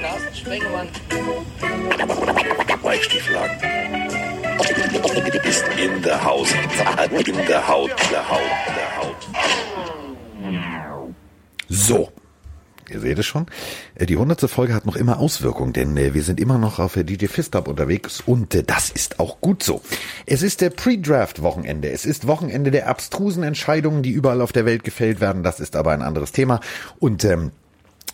Carsten Sprengemann. In der Haus. In der Haut. Der Haut. Der Haut. So. Ihr seht es schon. Äh, Die hundertste Folge hat noch immer Auswirkungen, denn äh, wir sind immer noch auf der DJ Fistab unterwegs und äh, das ist auch gut so. Es ist der Pre-Draft-Wochenende. Es ist Wochenende der abstrusen Entscheidungen, die überall auf der Welt gefällt werden. Das ist aber ein anderes Thema. Und ähm,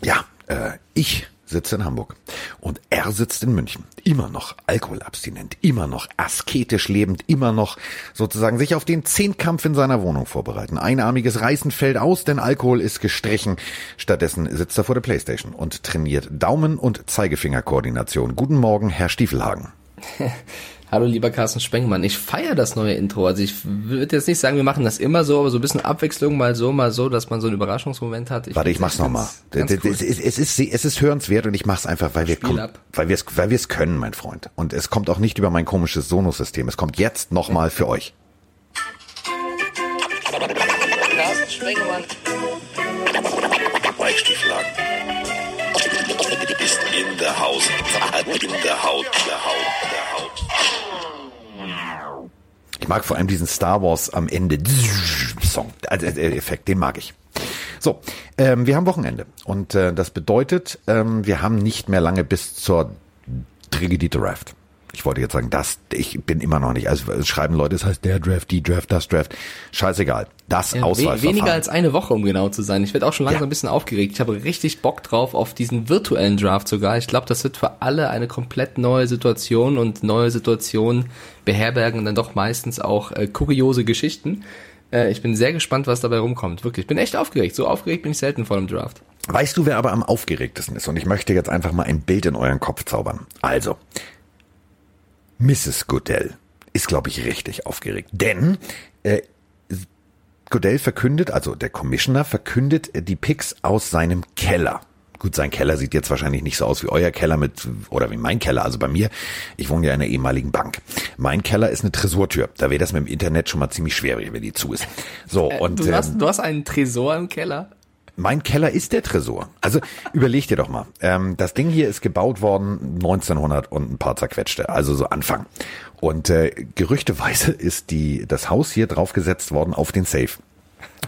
ja, äh, ich sitze in Hamburg und er sitzt in München. Immer noch alkoholabstinent, immer noch asketisch lebend, immer noch sozusagen sich auf den Zehnkampf in seiner Wohnung vorbereiten. Einarmiges Reißen fällt aus, denn Alkohol ist gestrichen. Stattdessen sitzt er vor der Playstation und trainiert Daumen- und Zeigefingerkoordination. Guten Morgen, Herr Stiefelhagen. Hallo lieber Carsten Spengmann, ich feiere das neue Intro. Also ich würde jetzt nicht sagen, wir machen das immer so, aber so ein bisschen Abwechslung, mal so, mal so, dass man so einen Überraschungsmoment hat. Warte, ich mach's nochmal. Es, es, es, ist, es ist hörenswert und ich mach's einfach, weil wir, Spiel kommen, ab. weil wir es weil wir es können, mein Freund. Und es kommt auch nicht über mein komisches Sonos-System. Es kommt jetzt nochmal für euch. Carsten Sprengemann. Weichstieflagen. Ist in der Haus. In der Haut. Der Haut. Der Haut. Ich mag vor allem diesen Star Wars am Ende Song, also äh, Effekt, den mag ich. So, ähm, wir haben Wochenende und äh, das bedeutet, ähm, wir haben nicht mehr lange bis zur Trigedy Draft. Ich wollte jetzt sagen, das, ich bin immer noch nicht, also es schreiben Leute, es heißt der Draft, die Draft, das Draft. Scheißegal. Das Ja, Auswahlverfahren. weniger als eine Woche, um genau zu sein. Ich werde auch schon langsam Ja. ein bisschen aufgeregt. Ich habe richtig Bock drauf auf diesen virtuellen Draft sogar. Ich glaube, das wird für alle eine komplett neue Situation und neue Situationen beherbergen dann doch meistens auch äh, kuriose Geschichten. Äh, ich bin sehr gespannt, was dabei rumkommt. Wirklich, ich bin echt aufgeregt. So aufgeregt bin ich selten vor dem Draft. Weißt du, wer aber am aufgeregtesten ist? Und ich möchte jetzt einfach mal ein Bild in euren Kopf zaubern. Also, Mrs. Goodell ist, glaube ich, richtig aufgeregt. Denn äh, Goodell verkündet, also der Commissioner verkündet äh, die Picks aus seinem Keller. Gut, sein Keller sieht jetzt wahrscheinlich nicht so aus wie euer Keller mit, oder wie mein Keller. Also bei mir, ich wohne ja in einer ehemaligen Bank. Mein Keller ist eine Tresortür. Da wäre das mit dem Internet schon mal ziemlich schwer, wenn die zu ist. So, und Äh, du, hast, ähm, du hast einen Tresor im Keller. Mein Keller ist der Tresor. Also überleg dir doch mal. Ähm, das Ding hier ist gebaut worden 1900 und ein paar zerquetschte, also so Anfang. Und äh, gerüchteweise ist die das Haus hier draufgesetzt worden auf den Safe.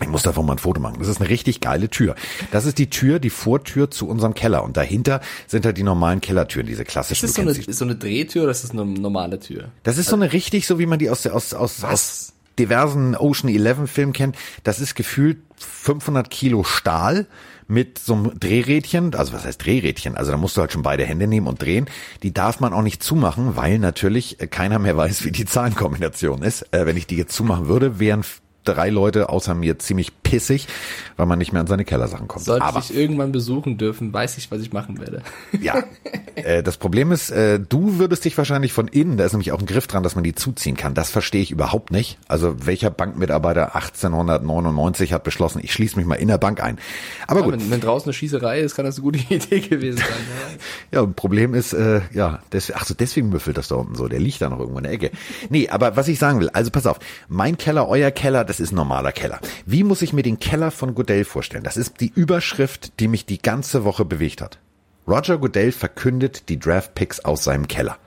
Ich muss davon mal ein Foto machen. Das ist eine richtig geile Tür. Das ist die Tür, die Vortür zu unserem Keller. Und dahinter sind halt die normalen Kellertüren, diese klassischen. Ist das so eine, so eine Drehtür oder ist das eine normale Tür? Das ist so eine richtig, so wie man die aus, aus, aus, aus diversen Ocean 11 Filmen kennt. Das ist gefühlt 500 Kilo Stahl mit so einem Drehrädchen. Also was heißt Drehrädchen? Also da musst du halt schon beide Hände nehmen und drehen. Die darf man auch nicht zumachen, weil natürlich äh, keiner mehr weiß, wie die Zahlenkombination ist. Äh, wenn ich die jetzt zumachen würde, wären drei Leute außer mir ziemlich pissig, weil man nicht mehr an seine Kellersachen kommt. Sollte Aber ich irgendwann besuchen dürfen, weiß ich, was ich machen werde. ja. Äh, das Problem ist, äh, du würdest dich wahrscheinlich von innen, da ist nämlich auch ein Griff dran, dass man die zuziehen kann. Das verstehe ich überhaupt nicht. Also welcher Bankmitarbeiter 1899 hat beschlossen, ich schließe mich mal in der Bank ein. Aber Ja, gut, wenn, wenn draußen eine Schießerei ist, kann das eine gute Idee gewesen sein. Ja. ja, Problem ist, äh, ja, des, ach so, deswegen müffelt das da unten so. Der liegt da noch irgendwo in der Ecke. Nee, aber was ich sagen will, also pass auf, mein Keller, euer Keller, das ist ein normaler Keller. Wie muss ich mir den Keller von Goodell vorstellen? Das ist die Überschrift, die mich die ganze Woche bewegt hat. Roger Goodell verkündet die Draft Picks aus seinem Keller.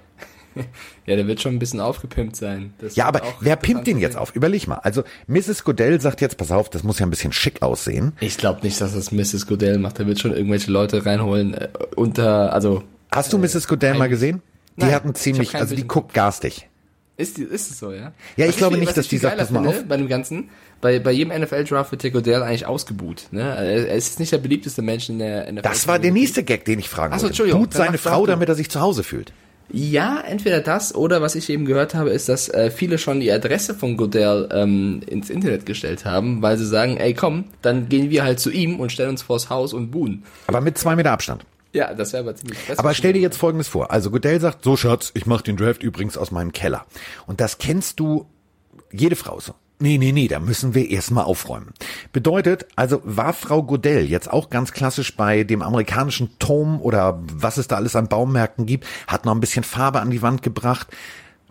ja, der wird schon ein bisschen aufgepimpt sein. Das Ja, aber wer pimpt den jetzt auf? Überleg mal. Also Mrs. Goodell sagt jetzt, pass auf, das muss ja ein bisschen schick aussehen. sehen. Ich glaube nicht, dass das Mrs. Goodell macht. Der wird schon irgendwelche Leute reinholen äh, unter, also Hast du Mrs. Goodell mal gesehen? Die Nein, hat ziemlich, also die guckt garstig. Ist, ist es so, ja? Ja, ich Was glaube viel- nicht, dass ich die sagt, pass mal auf. Bei dem Ganzen, bei, bei jedem NFL-Draft wird der Goodell eigentlich ausgebuht. Ne? Er, ist nicht der beliebteste Mensch in der NFL. Das war der nächste Gag, den ich fragen Ach so, wollte. Entschuldigung, Tut seine Frau, damit er sich zu Hause fühlt. Ja, entweder das oder was ich eben gehört habe, ist, dass äh, viele schon die Adresse von Goodell ähm, ins Internet gestellt haben, weil sie sagen, ey komm, dann gehen wir halt zu ihm und stellen uns vors Haus und buhen. Aber mit zwei Meter Abstand. Ja, das wäre aber ziemlich fest. Aber stell dir jetzt Folgendes vor. Also Goodell sagt, so Schatz, ich mache den Draft übrigens aus meinem Keller. Und das kennst du, jede Frau so. Nee, nee, nee, da müssen wir erstmal aufräumen. Bedeutet, also war Frau Goodell jetzt auch ganz klassisch bei dem amerikanischen Tom oder was es da alles an Baumärkten gibt, hat noch ein bisschen Farbe an die Wand gebracht.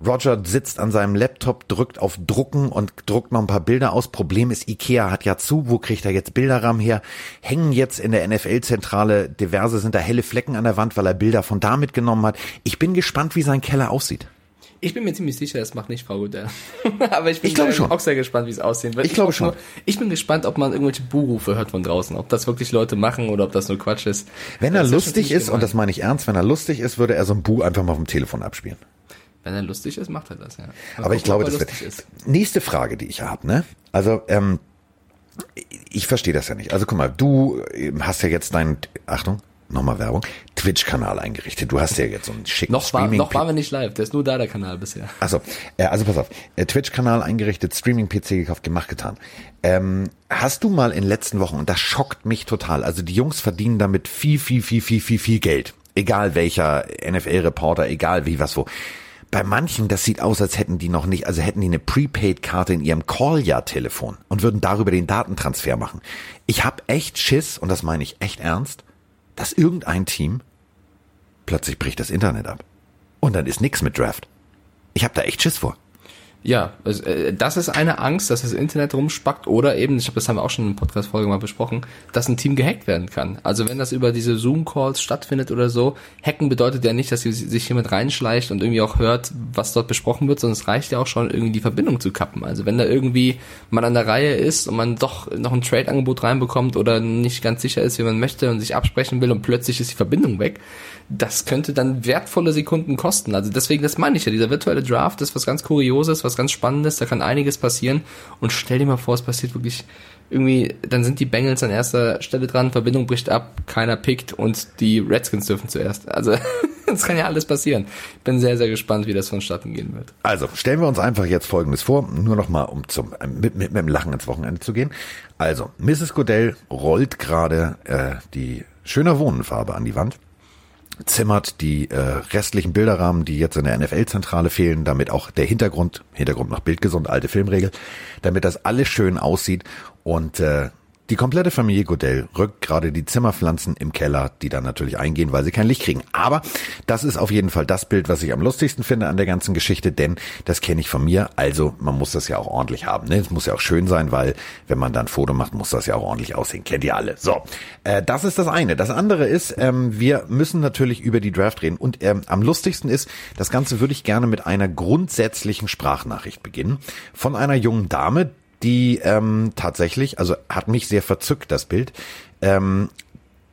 Roger sitzt an seinem Laptop, drückt auf Drucken und druckt noch ein paar Bilder aus. Problem ist, Ikea hat ja zu. Wo kriegt er jetzt Bilderrahmen her? Hängen jetzt in der NFL-Zentrale diverse, sind da helle Flecken an der Wand, weil er Bilder von da mitgenommen hat. Ich bin gespannt, wie sein Keller aussieht. Ich bin mir ziemlich sicher, das macht nicht Frau Godell. Aber ich bin Ich glaube schon. auch sehr gespannt, wie es aussehen wird. Ich glaube hoffe schon. Nur, ich bin gespannt, ob man irgendwelche Buhrufe hört von draußen. Ob das wirklich Leute machen oder ob das nur Quatsch ist. Wenn er Das lustig ziemlich ist, und das meine ich ernst, wenn er lustig ist, würde er so ein Bu einfach mal vom Telefon abspielen. Wenn er lustig ist, macht er das, ja. Mal Aber ich glaube, das wird. ist. Nächste Frage, die ich habe, ne? Also, ähm, ich verstehe das ja nicht. Also guck mal, du ähm, hast ja jetzt deinen, Achtung, nochmal Werbung, Twitch-Kanal eingerichtet. Du hast ja jetzt so einen schicken Noch, war, Streaming. noch waren wir nicht live, der ist nur da, der Kanal bisher. Also, äh, also pass auf, äh, Twitch-Kanal eingerichtet, Streaming-PC gekauft, gemacht, getan. Ähm, hast du mal in den letzten Wochen, und das schockt mich total, also die Jungs verdienen damit viel, viel, viel, viel, viel, viel Geld. Egal welcher NFL-Reporter, egal wie, was, wo. Bei manchen, das sieht aus, als hätten die noch nicht, also hätten die eine Prepaid-Karte in ihrem Call-Ja-Telefon und würden darüber den Datentransfer machen. Ich hab echt Schiss, und das meine ich echt ernst, dass irgendein Team plötzlich bricht das Internet ab. Und dann ist nix mit Draft. Ich habe da echt Schiss vor. Ja, also, äh, das ist eine Angst, dass das Internet rumspackt oder eben, ich habe das haben wir auch schon in Podcast-Folge mal besprochen, dass ein Team gehackt werden kann. Also wenn das über diese Zoom-Calls stattfindet oder so, hacken bedeutet ja nicht, dass sich jemand reinschleicht und irgendwie auch hört, was dort besprochen wird, sondern es reicht ja auch schon, irgendwie die Verbindung zu kappen. Also wenn da irgendwie man an der Reihe ist und man doch noch ein Trade-Angebot reinbekommt oder nicht ganz sicher ist, wie man möchte und sich absprechen will und plötzlich ist die Verbindung weg, das könnte dann wertvolle Sekunden kosten. Also deswegen, das meine ich ja, dieser virtuelle Draft ist was ganz Kurioses, was ganz Spannendes, da kann einiges passieren und stell dir mal vor, es passiert wirklich irgendwie, dann sind die Bengals an erster Stelle dran, Verbindung bricht ab, keiner pickt und die Redskins dürfen zuerst. Also das kann ja alles passieren. Bin sehr, sehr gespannt, wie das vonstatten gehen wird. Also stellen wir uns einfach jetzt Folgendes vor, nur noch mal um zum äh, mit, mit, mit dem Lachen ins Wochenende zu gehen. Also Mrs. Godell rollt gerade äh, die schöner Wohnenfarbe an die Wand, zimmert die äh, restlichen Bilderrahmen, die jetzt in der NFL-Zentrale fehlen, damit auch der Hintergrund, Hintergrund noch bildgesund, alte Filmregel, damit das alles schön aussieht. Und äh, die komplette Familie Godell rückt gerade die Zimmerpflanzen im Keller, die dann natürlich eingehen, weil sie kein Licht kriegen. Aber das ist auf jeden Fall das Bild, was ich am lustigsten finde an der ganzen Geschichte, denn das kenne ich von mir. Also man muss das ja auch ordentlich haben. Ne? Es muss ja auch schön sein, weil wenn man dann Foto macht, muss das ja auch ordentlich aussehen. Kennt ihr alle. So, äh, das ist das eine. Das andere ist, ähm, wir müssen natürlich über die Draft reden. Und ähm, am lustigsten ist, das Ganze würde ich gerne mit einer grundsätzlichen Sprachnachricht beginnen von einer jungen Dame, die ähm, tatsächlich, also hat mich sehr verzückt, das Bild. Ähm,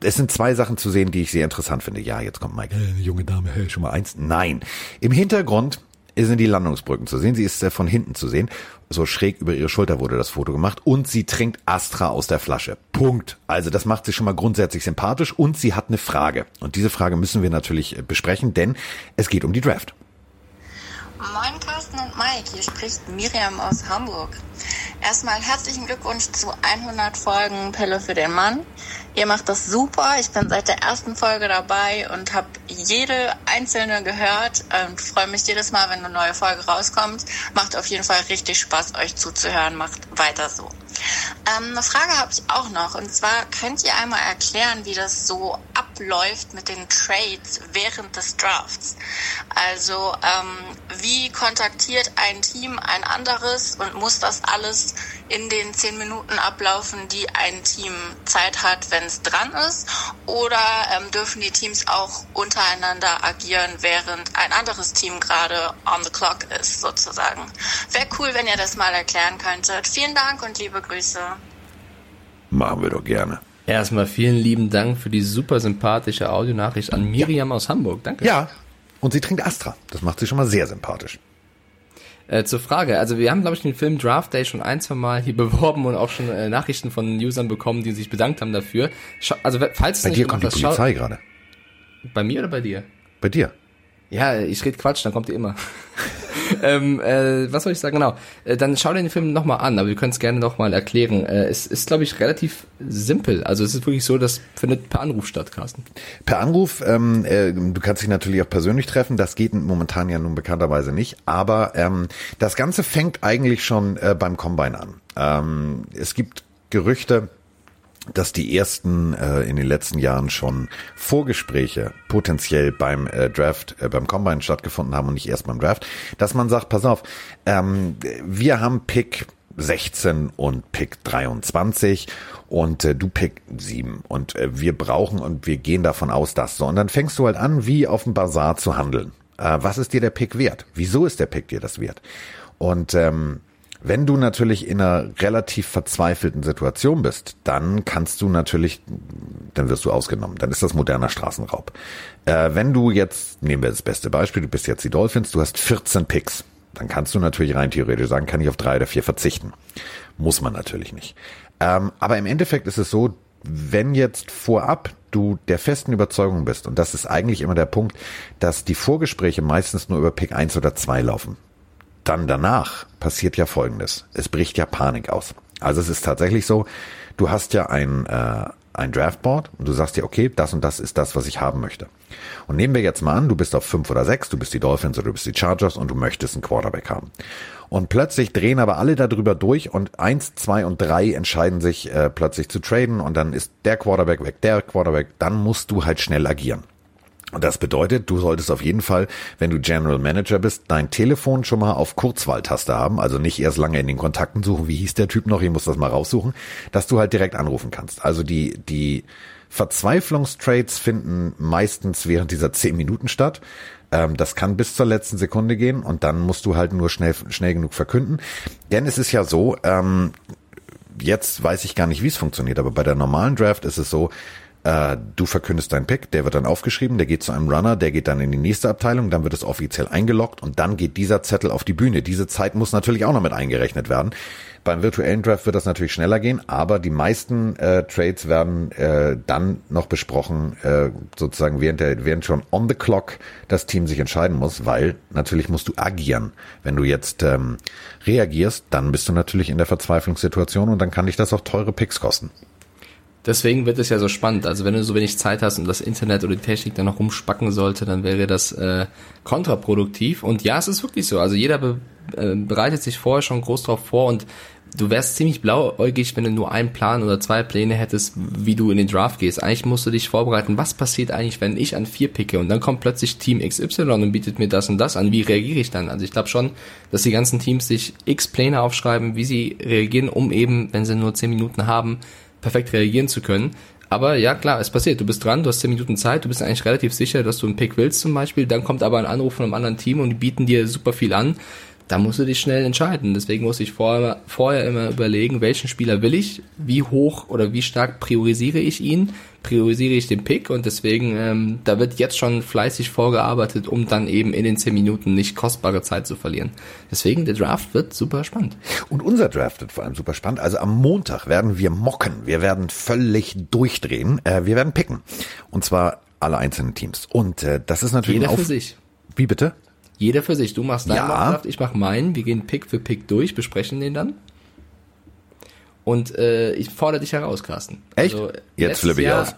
es sind zwei Sachen zu sehen, die ich sehr interessant finde. Ja, jetzt kommt Mike, äh, junge Dame, hey, schon mal eins. Nein. Im Hintergrund sind die Landungsbrücken zu sehen. Sie ist äh, von hinten zu sehen. So schräg über ihre Schulter wurde das Foto gemacht. Und sie trinkt Astra aus der Flasche. Punkt. Also das macht sie schon mal grundsätzlich sympathisch. Und sie hat eine Frage. Und diese Frage müssen wir natürlich äh, besprechen, denn es geht um die Draft. Moin Carsten und Mike, hier spricht Miriam aus Hamburg. Erstmal herzlichen Glückwunsch zu 100 Folgen Pille für den Mann. Ihr macht das super. Ich bin seit der ersten Folge dabei und habe jede einzelne gehört und freue mich jedes Mal, wenn eine neue Folge rauskommt. Macht auf jeden Fall richtig Spaß, euch zuzuhören. Macht weiter so. Ähm, eine Frage habe ich auch noch. Und zwar könnt ihr einmal erklären, wie das so abläuft mit den Trades während des Drafts. Also ähm, wie kontaktiert ein Team ein anderes und muss das alles in den zehn Minuten ablaufen, die ein Team Zeit hat, wenn es dran ist? Oder ähm, dürfen die Teams auch untereinander agieren, während ein anderes Team gerade on the clock ist, sozusagen? Wäre cool, wenn ihr das mal erklären könntet. Vielen Dank und liebe Grüße. Machen wir doch gerne. Erstmal vielen lieben Dank für die super sympathische Audionachricht an Miriam aus Hamburg. Danke. Ja. Und sie trinkt Astra. Das macht sie schon mal sehr sympathisch. Äh, zur Frage, also wir haben, glaube ich, den Film Draft Day schon ein, zwei Mal hier beworben und auch schon äh, Nachrichten von Usern bekommen, die sich bedankt haben dafür. Schau, also falls du Bei es dir kommt die Polizei gerade. bei mir oder bei dir? Bei dir. Ja, ich rede Quatsch, dann kommt ihr immer. ähm, äh, was soll ich sagen? Genau. Äh, dann schau dir den Film nochmal an, aber wir können es gerne nochmal erklären. Äh, es ist, glaube ich, relativ simpel. Also es ist wirklich so, das findet per Anruf statt, Carsten. Per Anruf, ähm, äh, du kannst dich natürlich auch persönlich treffen, das geht momentan ja nun bekannterweise nicht, aber ähm, das Ganze fängt eigentlich schon äh, beim Combine an. Ähm, es gibt Gerüchte, dass die ersten äh, in den letzten Jahren schon Vorgespräche potenziell beim äh, Draft, äh, beim Combine stattgefunden haben und nicht erst beim Draft, dass man sagt, pass auf, ähm, wir haben Pick 16 und Pick 23 und äh, du Pick 7 und äh, wir brauchen und wir gehen davon aus, dass so. Und dann fängst du halt an, wie auf dem Bazar zu handeln. Äh, was ist dir der Pick wert? Wieso ist der Pick dir das wert? Und ähm, wenn du natürlich in einer relativ verzweifelten Situation bist, dann kannst du natürlich, dann wirst du ausgenommen. Dann ist das moderner Straßenraub. Äh, wenn du jetzt, nehmen wir das beste Beispiel, du bist jetzt die Dolphins, du hast 14 Picks. Dann kannst du natürlich rein theoretisch sagen, kann ich auf drei oder vier verzichten. Muss man natürlich nicht. Ähm, aber im Endeffekt ist es so, wenn jetzt vorab du der festen Überzeugung bist, und das ist eigentlich immer der Punkt, dass die Vorgespräche meistens nur über Pick 1 oder 2 laufen dann danach passiert ja Folgendes. Es bricht ja Panik aus. Also es ist tatsächlich so, du hast ja ein, äh, ein Draftboard und du sagst dir, okay, das und das ist das, was ich haben möchte. Und nehmen wir jetzt mal an, du bist auf fünf oder sechs, du bist die Dolphins oder du bist die Chargers und du möchtest einen Quarterback haben. Und plötzlich drehen aber alle darüber durch und eins, zwei und drei entscheiden sich äh, plötzlich zu traden und dann ist der Quarterback weg, der Quarterback, dann musst du halt schnell agieren. Und das bedeutet, du solltest auf jeden Fall, wenn du General Manager bist, dein Telefon schon mal auf Kurzwahltaste haben, also nicht erst lange in den Kontakten suchen, wie hieß der Typ noch, ich muss das mal raussuchen, dass du halt direkt anrufen kannst. Also die, die Verzweiflungstrades finden meistens während dieser zehn Minuten statt. Ähm, das kann bis zur letzten Sekunde gehen und dann musst du halt nur schnell, schnell genug verkünden. Denn es ist ja so, ähm, jetzt weiß ich gar nicht, wie es funktioniert, aber bei der normalen Draft ist es so, äh, du verkündest deinen Pick, der wird dann aufgeschrieben, der geht zu einem Runner, der geht dann in die nächste Abteilung, dann wird es offiziell eingeloggt und dann geht dieser Zettel auf die Bühne. Diese Zeit muss natürlich auch noch mit eingerechnet werden. Beim virtuellen Draft wird das natürlich schneller gehen, aber die meisten äh, Trades werden äh, dann noch besprochen, äh, sozusagen während der, während schon on the clock das Team sich entscheiden muss, weil natürlich musst du agieren. Wenn du jetzt ähm, reagierst, dann bist du natürlich in der Verzweiflungssituation und dann kann dich das auch teure Picks kosten. Deswegen wird es ja so spannend. Also wenn du so wenig Zeit hast und das Internet oder die Technik dann noch rumspacken sollte, dann wäre das äh, kontraproduktiv. Und ja, es ist wirklich so. Also jeder be äh, bereitet sich vorher schon groß drauf vor und du wärst ziemlich blauäugig, wenn du nur einen Plan oder zwei Pläne hättest, wie du in den Draft gehst. Eigentlich musst du dich vorbereiten, was passiert eigentlich, wenn ich an vier picke und dann kommt plötzlich Team XY und bietet mir das und das an. Wie reagiere ich dann? Also ich glaube schon, dass die ganzen Teams sich x Pläne aufschreiben, wie sie reagieren, um eben, wenn sie nur zehn Minuten haben, perfekt reagieren zu können. Aber ja, klar, es passiert. Du bist dran, du hast 10 Minuten Zeit, du bist eigentlich relativ sicher, dass du einen Pick willst zum Beispiel. Dann kommt aber ein Anruf von einem anderen Team und die bieten dir super viel an. Da musst du dich schnell entscheiden. Deswegen muss ich vorher, vorher immer überlegen, welchen Spieler will ich, wie hoch oder wie stark priorisiere ich ihn priorisiere ich den Pick und deswegen, ähm, da wird jetzt schon fleißig vorgearbeitet, um dann eben in den 10 Minuten nicht kostbare Zeit zu verlieren. Deswegen, der Draft wird super spannend. Und unser Draft wird vor allem super spannend. Also am Montag werden wir mocken. Wir werden völlig durchdrehen. Äh, wir werden picken. Und zwar alle einzelnen Teams. Und äh, das ist natürlich Jeder für sich. Wie bitte? Jeder für sich. Du machst deinen Ja. Draft, ich mach meinen. Wir gehen Pick für Pick durch, besprechen den dann. Und äh, ich fordere dich heraus, Carsten. Echt? Also, Jetzt flippe ich Jahr, aus.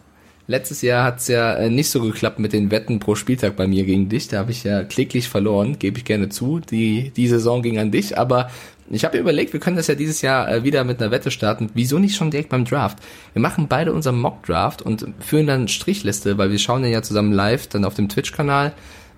Letztes Jahr hat's ja äh, nicht so geklappt mit den Wetten pro Spieltag bei mir gegen dich. Da habe ich ja kläglich verloren, gebe ich gerne zu. Die, die Saison ging an dich, aber ich habe mir überlegt, wir können das ja dieses Jahr äh, wieder mit einer Wette starten. Wieso nicht schon direkt beim Draft? Wir machen beide unseren Mock-Draft und führen dann Strichliste, weil wir schauen den ja zusammen live dann auf dem Twitch-Kanal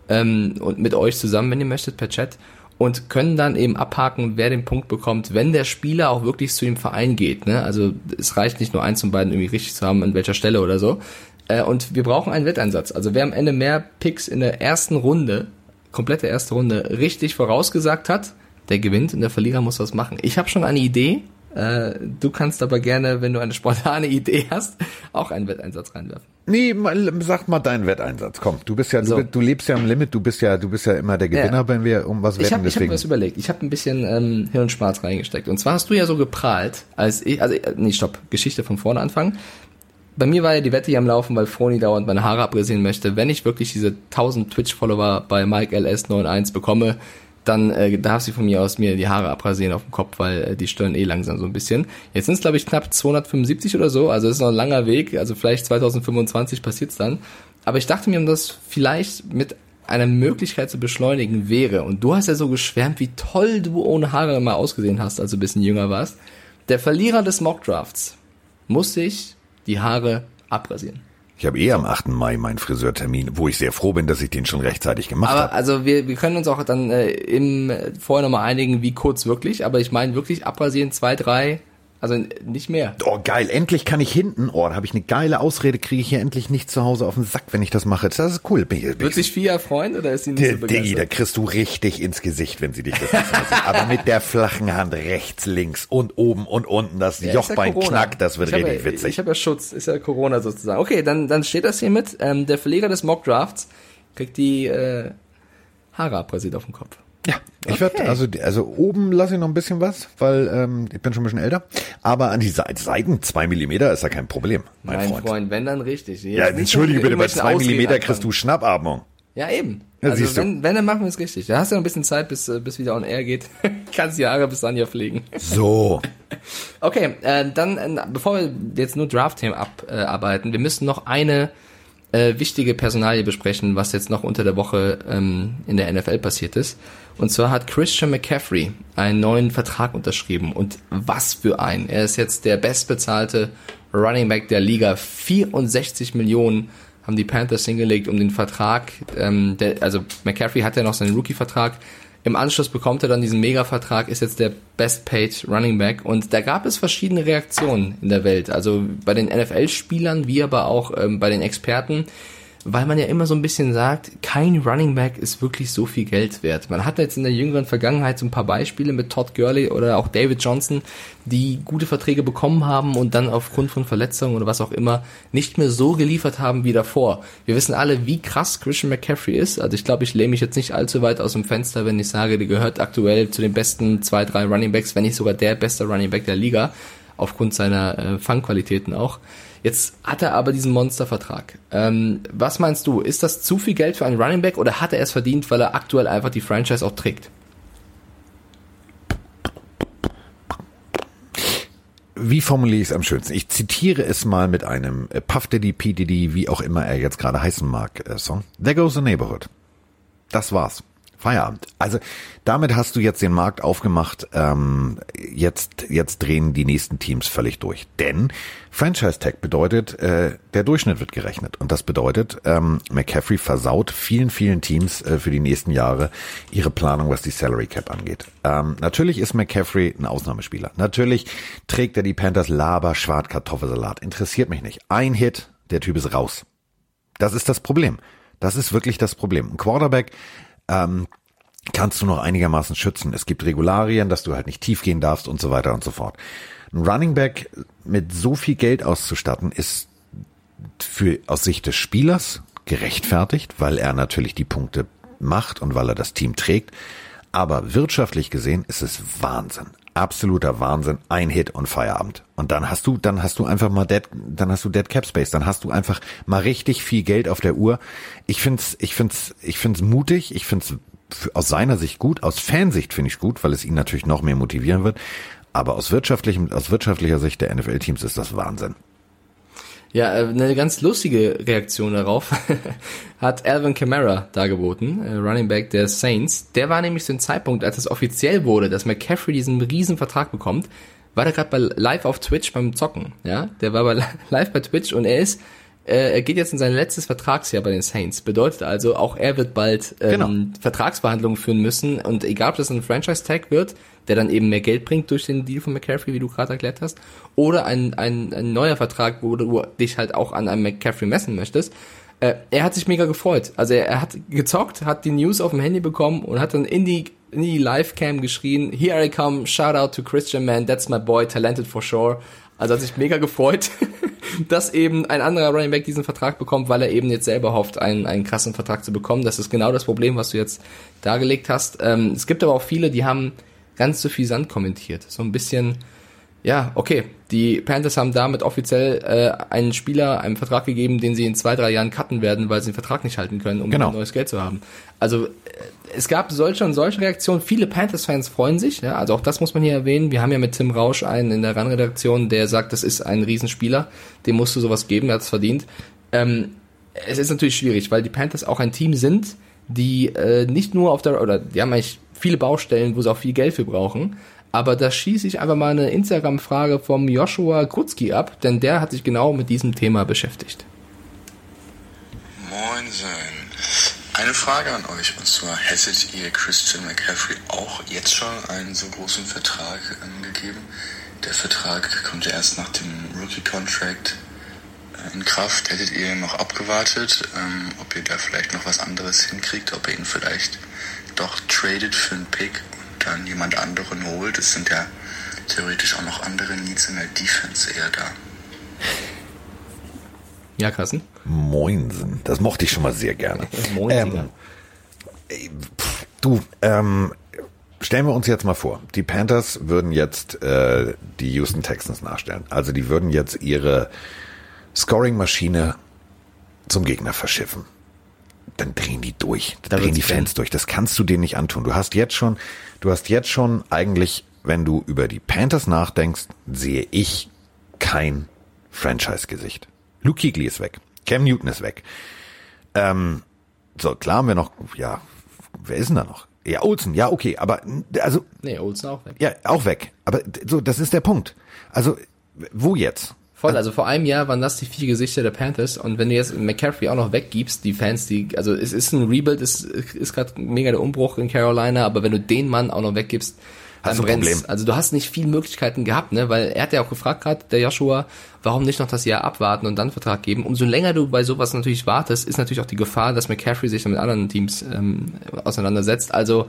ähm, und mit euch zusammen, wenn ihr möchtet, per Chat und können dann eben abhaken, wer den Punkt bekommt, wenn der Spieler auch wirklich zu dem Verein geht. Ne? Also es reicht nicht nur eins von beiden irgendwie richtig zu haben, an welcher Stelle oder so. Äh, und wir brauchen einen Wetteinsatz. Also wer am Ende mehr Picks in der ersten Runde, komplette erste Runde, richtig vorausgesagt hat, der gewinnt und der Verlierer muss was machen. Ich habe schon eine Idee. Äh, du kannst aber gerne, wenn du eine spontane Idee hast, auch einen Wetteinsatz reinwerfen. Nee, mal, sag mal deinen Wetteinsatz. Komm, du bist ja, So. du, du lebst ja am Limit, du bist ja, du bist ja immer der Gewinner, Ja. wenn wir um was Ich wetten. habe ich hab deswegen. was überlegt. Ich habe ein bisschen ähm, Hirnschmalz reingesteckt. Und zwar hast du ja so geprahlt, als ich, also äh, nee, stopp, Geschichte von vorne anfangen. Bei mir war ja die Wette hier am Laufen, weil Froni dauernd meine Haare abrasieren möchte. Wenn ich wirklich diese 1000 Twitch-Follower bei Mike LS91 bekomme, dann äh, darf sie von mir aus mir die Haare abrasieren auf dem Kopf, weil äh, die stören eh langsam so ein bisschen. Jetzt sind es, glaube ich, knapp 275 oder so, also es ist noch ein langer Weg, also vielleicht 2025 passiert's dann. Aber ich dachte mir, um das vielleicht mit einer Möglichkeit zu beschleunigen wäre, und du hast ja so geschwärmt, wie toll du ohne Haare immer ausgesehen hast, als du ein bisschen jünger warst, der Verlierer des Mockdrafts muss sich die Haare abrasieren. Ich habe eh am 8. Mai meinen Friseurtermin, wo ich sehr froh bin, dass ich den schon rechtzeitig gemacht habe. also wir, wir können uns auch dann äh, im vorher nochmal einigen, wie kurz wirklich, aber ich meine wirklich abrasieren zwei, drei, also nicht mehr. Oh geil, endlich kann ich hinten, oh, da habe ich eine geile Ausrede, kriege ich hier endlich nicht zu Hause auf den Sack, wenn ich das mache. Das ist cool. Bin, bin Wird sich Fia freuen oder ist sie nicht Der so Diggi, da begeistert? kriegst du richtig ins Gesicht, wenn sie dich das. Aber mit der flachen Hand rechts, links und oben und unten, das Ja, Jochbein ja knackt, das wird richtig ja, witzig. Ich habe ja Schutz, ist ja Corona sozusagen. Okay, dann, dann steht das hier mit. Ähm, der Verleger des Mock Drafts kriegt die äh, Haare abrasiert auf dem Kopf. Ja, ich werde, Okay. also, also oben lasse ich noch ein bisschen was, weil ähm, ich bin schon ein bisschen älter. Aber an die Se- Seiten, zwei Millimeter, ist ja kein Problem, mein, Mein Freund. Freund. wenn dann richtig. Jetzt Ja, entschuldige bitte, bei zwei Millimeter kriegst du Schnappatmung. Ja, eben. Ja, also wenn, wenn, dann machen wir es richtig. Da hast du noch ein bisschen Zeit, bis, äh, bis wieder on air geht. Kannst die Haare bis dann ja pflegen. So. Okay, äh, dann, äh, bevor wir jetzt nur Draft-Themen abarbeiten, äh, wir müssen noch eine äh, wichtige Personalie besprechen, was jetzt noch unter der Woche ähm, in der NFL passiert ist. Und zwar hat Christian McCaffrey einen neuen Vertrag unterschrieben. Und was für ein. Er ist jetzt der bestbezahlte Running Back der Liga. 64 Millionen haben die Panthers hingelegt, um den Vertrag, ähm, der, also McCaffrey hat ja noch seinen Rookie-Vertrag, im Anschluss bekommt er dann diesen Mega-Vertrag, ist jetzt der Best Paid Running Back und da gab es verschiedene Reaktionen in der Welt. Also bei den NFL-Spielern, wie aber auch ähm, bei den Experten, weil man ja immer so ein bisschen sagt, kein Running Back ist wirklich so viel Geld wert. Man hatte jetzt in der jüngeren Vergangenheit so ein paar Beispiele mit Todd Gurley oder auch David Johnson, die gute Verträge bekommen haben und dann aufgrund von Verletzungen oder was auch immer nicht mehr so geliefert haben wie davor. Wir wissen alle, wie krass Christian McCaffrey ist. Also ich glaube, ich lehne mich jetzt nicht allzu weit aus dem Fenster, wenn ich sage, der gehört aktuell zu den besten zwei, drei Running Backs, wenn nicht sogar der beste Running Back der Liga, aufgrund seiner äh, Fangqualitäten auch. Jetzt hat er aber diesen Monstervertrag. Ähm, was meinst du? Ist das zu viel Geld für einen Running Back oder hat er es verdient, weil er aktuell einfach die Franchise auch trägt? Wie formuliere ich es am schönsten? Ich zitiere es mal mit einem äh, Puff Daddy, P. Diddy, wie auch immer er jetzt gerade heißen mag, äh, Song. There goes the neighborhood. Das war's. Feierabend. Also damit hast du jetzt den Markt aufgemacht. Ähm, jetzt jetzt drehen die nächsten Teams völlig durch. Denn Franchise Tag bedeutet, äh, der Durchschnitt wird gerechnet und das bedeutet, ähm, McCaffrey versaut vielen vielen Teams äh, für die nächsten Jahre ihre Planung, was die Salary Cap angeht. Ähm, natürlich ist McCaffrey ein Ausnahmespieler. Natürlich trägt er die Panthers Laber Schwart Kartoffelsalat. Interessiert mich nicht. Ein Hit, der Typ ist raus. Das ist das Problem. Das ist wirklich das Problem. Ein Quarterback ähm, kannst du noch einigermaßen schützen. Es gibt Regularien, dass du halt nicht tief gehen darfst und so weiter und so fort. Ein Running Back mit so viel Geld auszustatten, ist für aus Sicht des Spielers gerechtfertigt, weil er natürlich die Punkte macht und weil er das Team trägt. Aber wirtschaftlich gesehen ist es Wahnsinn. Absoluter Wahnsinn. Ein Hit und Feierabend. Und dann hast du, dann hast du einfach mal Dead, dann hast du Dead Cap Space. Dann hast du einfach mal richtig viel Geld auf der Uhr. Ich find's, ich find's, ich find's mutig. Ich find's aus seiner Sicht gut. Aus Fansicht finde ich gut, weil es ihn natürlich noch mehr motivieren wird. Aber aus wirtschaftlichem, aus wirtschaftlicher Sicht der NFL-Teams ist das Wahnsinn. Ja, äh, eine ganz lustige Reaktion darauf hat Alvin Kamara dargeboten, äh, Running Back der Saints. Der war nämlich zu dem Zeitpunkt, als es offiziell wurde, dass McCaffrey diesen riesen Vertrag bekommt, war der gerade bei live auf Twitch beim Zocken. Ja, der war bei, live bei Twitch und er ist äh, er geht jetzt in sein letztes Vertragsjahr bei den Saints. Bedeutet also, auch er wird bald ähm, Genau. Vertragsverhandlungen führen müssen. Und egal, ob das ein Franchise-Tag wird, der dann eben mehr Geld bringt durch den Deal von McCaffrey, wie du gerade erklärt hast, oder ein, ein, ein neuer Vertrag, wo du dich halt auch an einem McCaffrey messen möchtest. Äh, er hat sich mega gefreut. Also er, er hat gezockt, hat die News auf dem Handy bekommen und hat dann in die, in die Livecam geschrien, Here I come, shout out to Christian Man, that's my boy, talented for sure. Also hat sich mega gefreut, dass eben ein anderer Running Back diesen Vertrag bekommt, weil er eben jetzt selber hofft, einen, einen krassen Vertrag zu bekommen. Das ist genau das Problem, was du jetzt dargelegt hast. Ähm, es gibt aber auch viele, die haben ganz so viel Sand kommentiert. So ein bisschen, ja, okay, die Panthers haben damit offiziell äh, einen Spieler einen Vertrag gegeben, den sie in zwei, drei Jahren cutten werden, weil sie den Vertrag nicht halten können, um Genau. neues Geld zu haben. Also äh, es gab solche und solche Reaktionen. Viele Panthers-Fans freuen sich. Ja, also auch das muss man hier erwähnen. Wir haben ja mit Tim Rausch einen in der RAN-Redaktion, der sagt, das ist ein Riesenspieler. Dem musst du sowas geben, er hat es verdient. Ähm, es ist natürlich schwierig, weil die Panthers auch ein Team sind, die äh, nicht nur auf der, oder die haben eigentlich viele Baustellen, wo sie auch viel Geld für brauchen, Aber da schieße ich einfach mal eine Instagram-Frage vom Joshua Krutzki ab, denn der hat sich genau mit diesem Thema beschäftigt. Moinsen. Eine Frage an euch, und zwar hättet ihr Christian McCaffrey auch jetzt schon einen so großen Vertrag ähm, gegeben? Der Vertrag kommt ja erst nach dem Rookie-Contract äh, in Kraft. Hättet ihr noch abgewartet, ähm, ob ihr da vielleicht noch was anderes hinkriegt, ob ihr ihn vielleicht doch tradet für einen Pick und dann jemand anderen holt? Es sind ja theoretisch auch noch andere Needs in der Defense eher da. Ja, Carsten? Moinsen. Das mochte ich schon mal sehr gerne. Moinsinger. Ähm, pff, du, ähm, stellen wir uns jetzt mal vor, die Panthers würden jetzt äh, die Houston Texans nachstellen. Also die würden jetzt ihre Scoring-Maschine zum Gegner verschiffen. Dann drehen die durch. Dann Da drehen die Fans durch. Das kannst du denen nicht antun. Du hast jetzt schon, du hast jetzt schon eigentlich, wenn du über die Panthers nachdenkst, sehe ich kein Franchise-Gesicht. Luke Kuechly ist weg. Cam Newton ist weg. Ähm, so, klar haben wir noch, ja, wer ist denn da noch? Ja, Olsen, ja, okay, aber, also, Nee, Olsen auch weg. ja, auch weg. Aber so, das ist der Punkt. Also, wo jetzt? Voll, also vor einem Jahr waren das die vier Gesichter der Panthers und wenn du jetzt McCaffrey auch noch weggibst, die Fans, die, also es ist ein Rebuild, es ist gerade mega der Umbruch in Carolina, aber wenn du den Mann auch noch weggibst, dann Hast du ein brennt's. Problem. Also du hast nicht viel Möglichkeiten gehabt, ne, weil er hat ja auch gefragt gerade, der Joshua, warum nicht noch das Jahr abwarten und dann Vertrag geben. Umso länger du bei sowas natürlich wartest, ist natürlich auch die Gefahr, dass McCaffrey sich dann mit anderen Teams ähm, auseinandersetzt. Also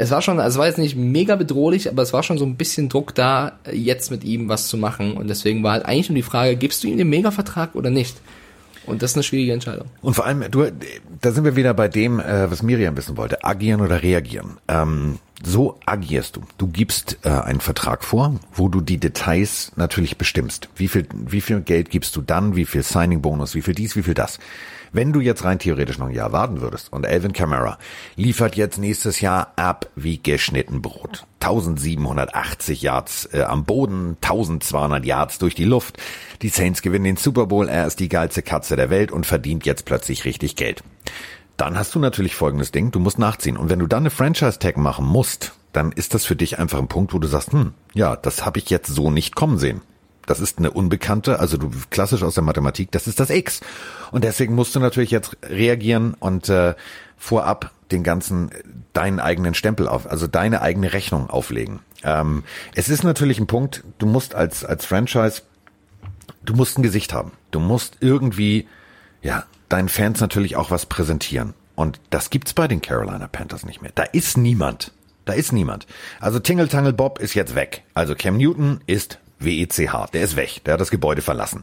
es war schon, es war jetzt nicht mega bedrohlich, aber es war schon so ein bisschen Druck da, jetzt mit ihm was zu machen. Und deswegen war halt eigentlich nur die Frage, gibst du ihm den Mega-Vertrag oder nicht? Und das ist eine schwierige Entscheidung. Und vor allem, du, da sind wir wieder bei dem, äh, was Miriam wissen wollte. Agieren oder reagieren. Ähm, so agierst du. Du gibst äh, einen Vertrag vor, wo du die Details natürlich bestimmst. Wie viel, wie viel Geld gibst du dann? Wie viel Signing-Bonus? Wie viel dies? Wie viel das? Wenn du jetzt rein theoretisch noch ein Jahr warten würdest und Alvin Kamara liefert jetzt nächstes Jahr ab wie geschnitten Brot. 1780 Yards äh, am Boden, 1200 Yards durch die Luft. Die Saints gewinnen den Super Bowl, er ist die geilste Katze der Welt und verdient jetzt plötzlich richtig Geld. Dann hast du natürlich folgendes Ding, du musst nachziehen. Und wenn du dann eine Franchise-Tag machen musst, dann ist das für dich einfach ein Punkt, wo du sagst, hm, ja, das habe ich jetzt so nicht kommen sehen. Das ist eine Unbekannte, also du klassisch aus der Mathematik, das ist das X. Und deswegen musst du natürlich jetzt reagieren und äh, vorab den ganzen deinen eigenen Stempel auf, also deine eigene Rechnung auflegen. Ähm, es ist natürlich ein Punkt, du musst als als Franchise, du musst ein Gesicht haben. Du musst irgendwie, ja, deinen Fans natürlich auch was präsentieren. Und das gibt's bei den Carolina Panthers nicht mehr. Da ist niemand. Da ist niemand. Also Tingle Tangle Bob ist jetzt weg. Also Cam Newton ist WECH. Der ist weg. Der hat das Gebäude verlassen.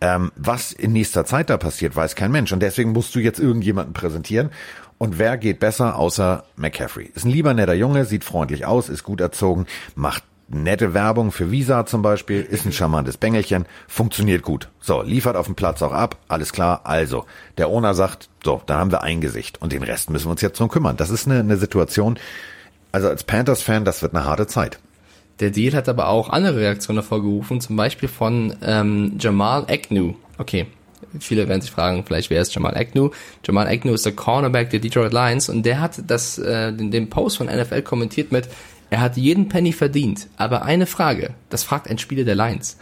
Ähm, was in nächster Zeit da passiert, weiß kein Mensch. Und deswegen musst du jetzt irgendjemanden präsentieren. Und wer geht besser außer McCaffrey? Ist ein lieber netter Junge, sieht freundlich aus, ist gut erzogen, macht nette Werbung für Visa zum Beispiel, ist ein charmantes Bengelchen, funktioniert gut. So, liefert auf dem Platz auch ab, alles klar. Also, der Owner sagt, so, da haben wir ein Gesicht und den Rest müssen wir uns jetzt drum kümmern. Das ist eine, eine Situation, also als Panthers-Fan, das wird eine harte Zeit. Der Deal hat aber auch andere Reaktionen hervorgerufen, zum Beispiel von ähm, Jamal Agnew. Okay, viele werden sich fragen, vielleicht wer ist Jamal Agnew? Jamal Agnew ist der Cornerback der Detroit Lions und der hat das, äh, den, den Post von NFL kommentiert mit, er hat jeden Penny verdient. Aber eine Frage, das fragt ein Spieler der Lions.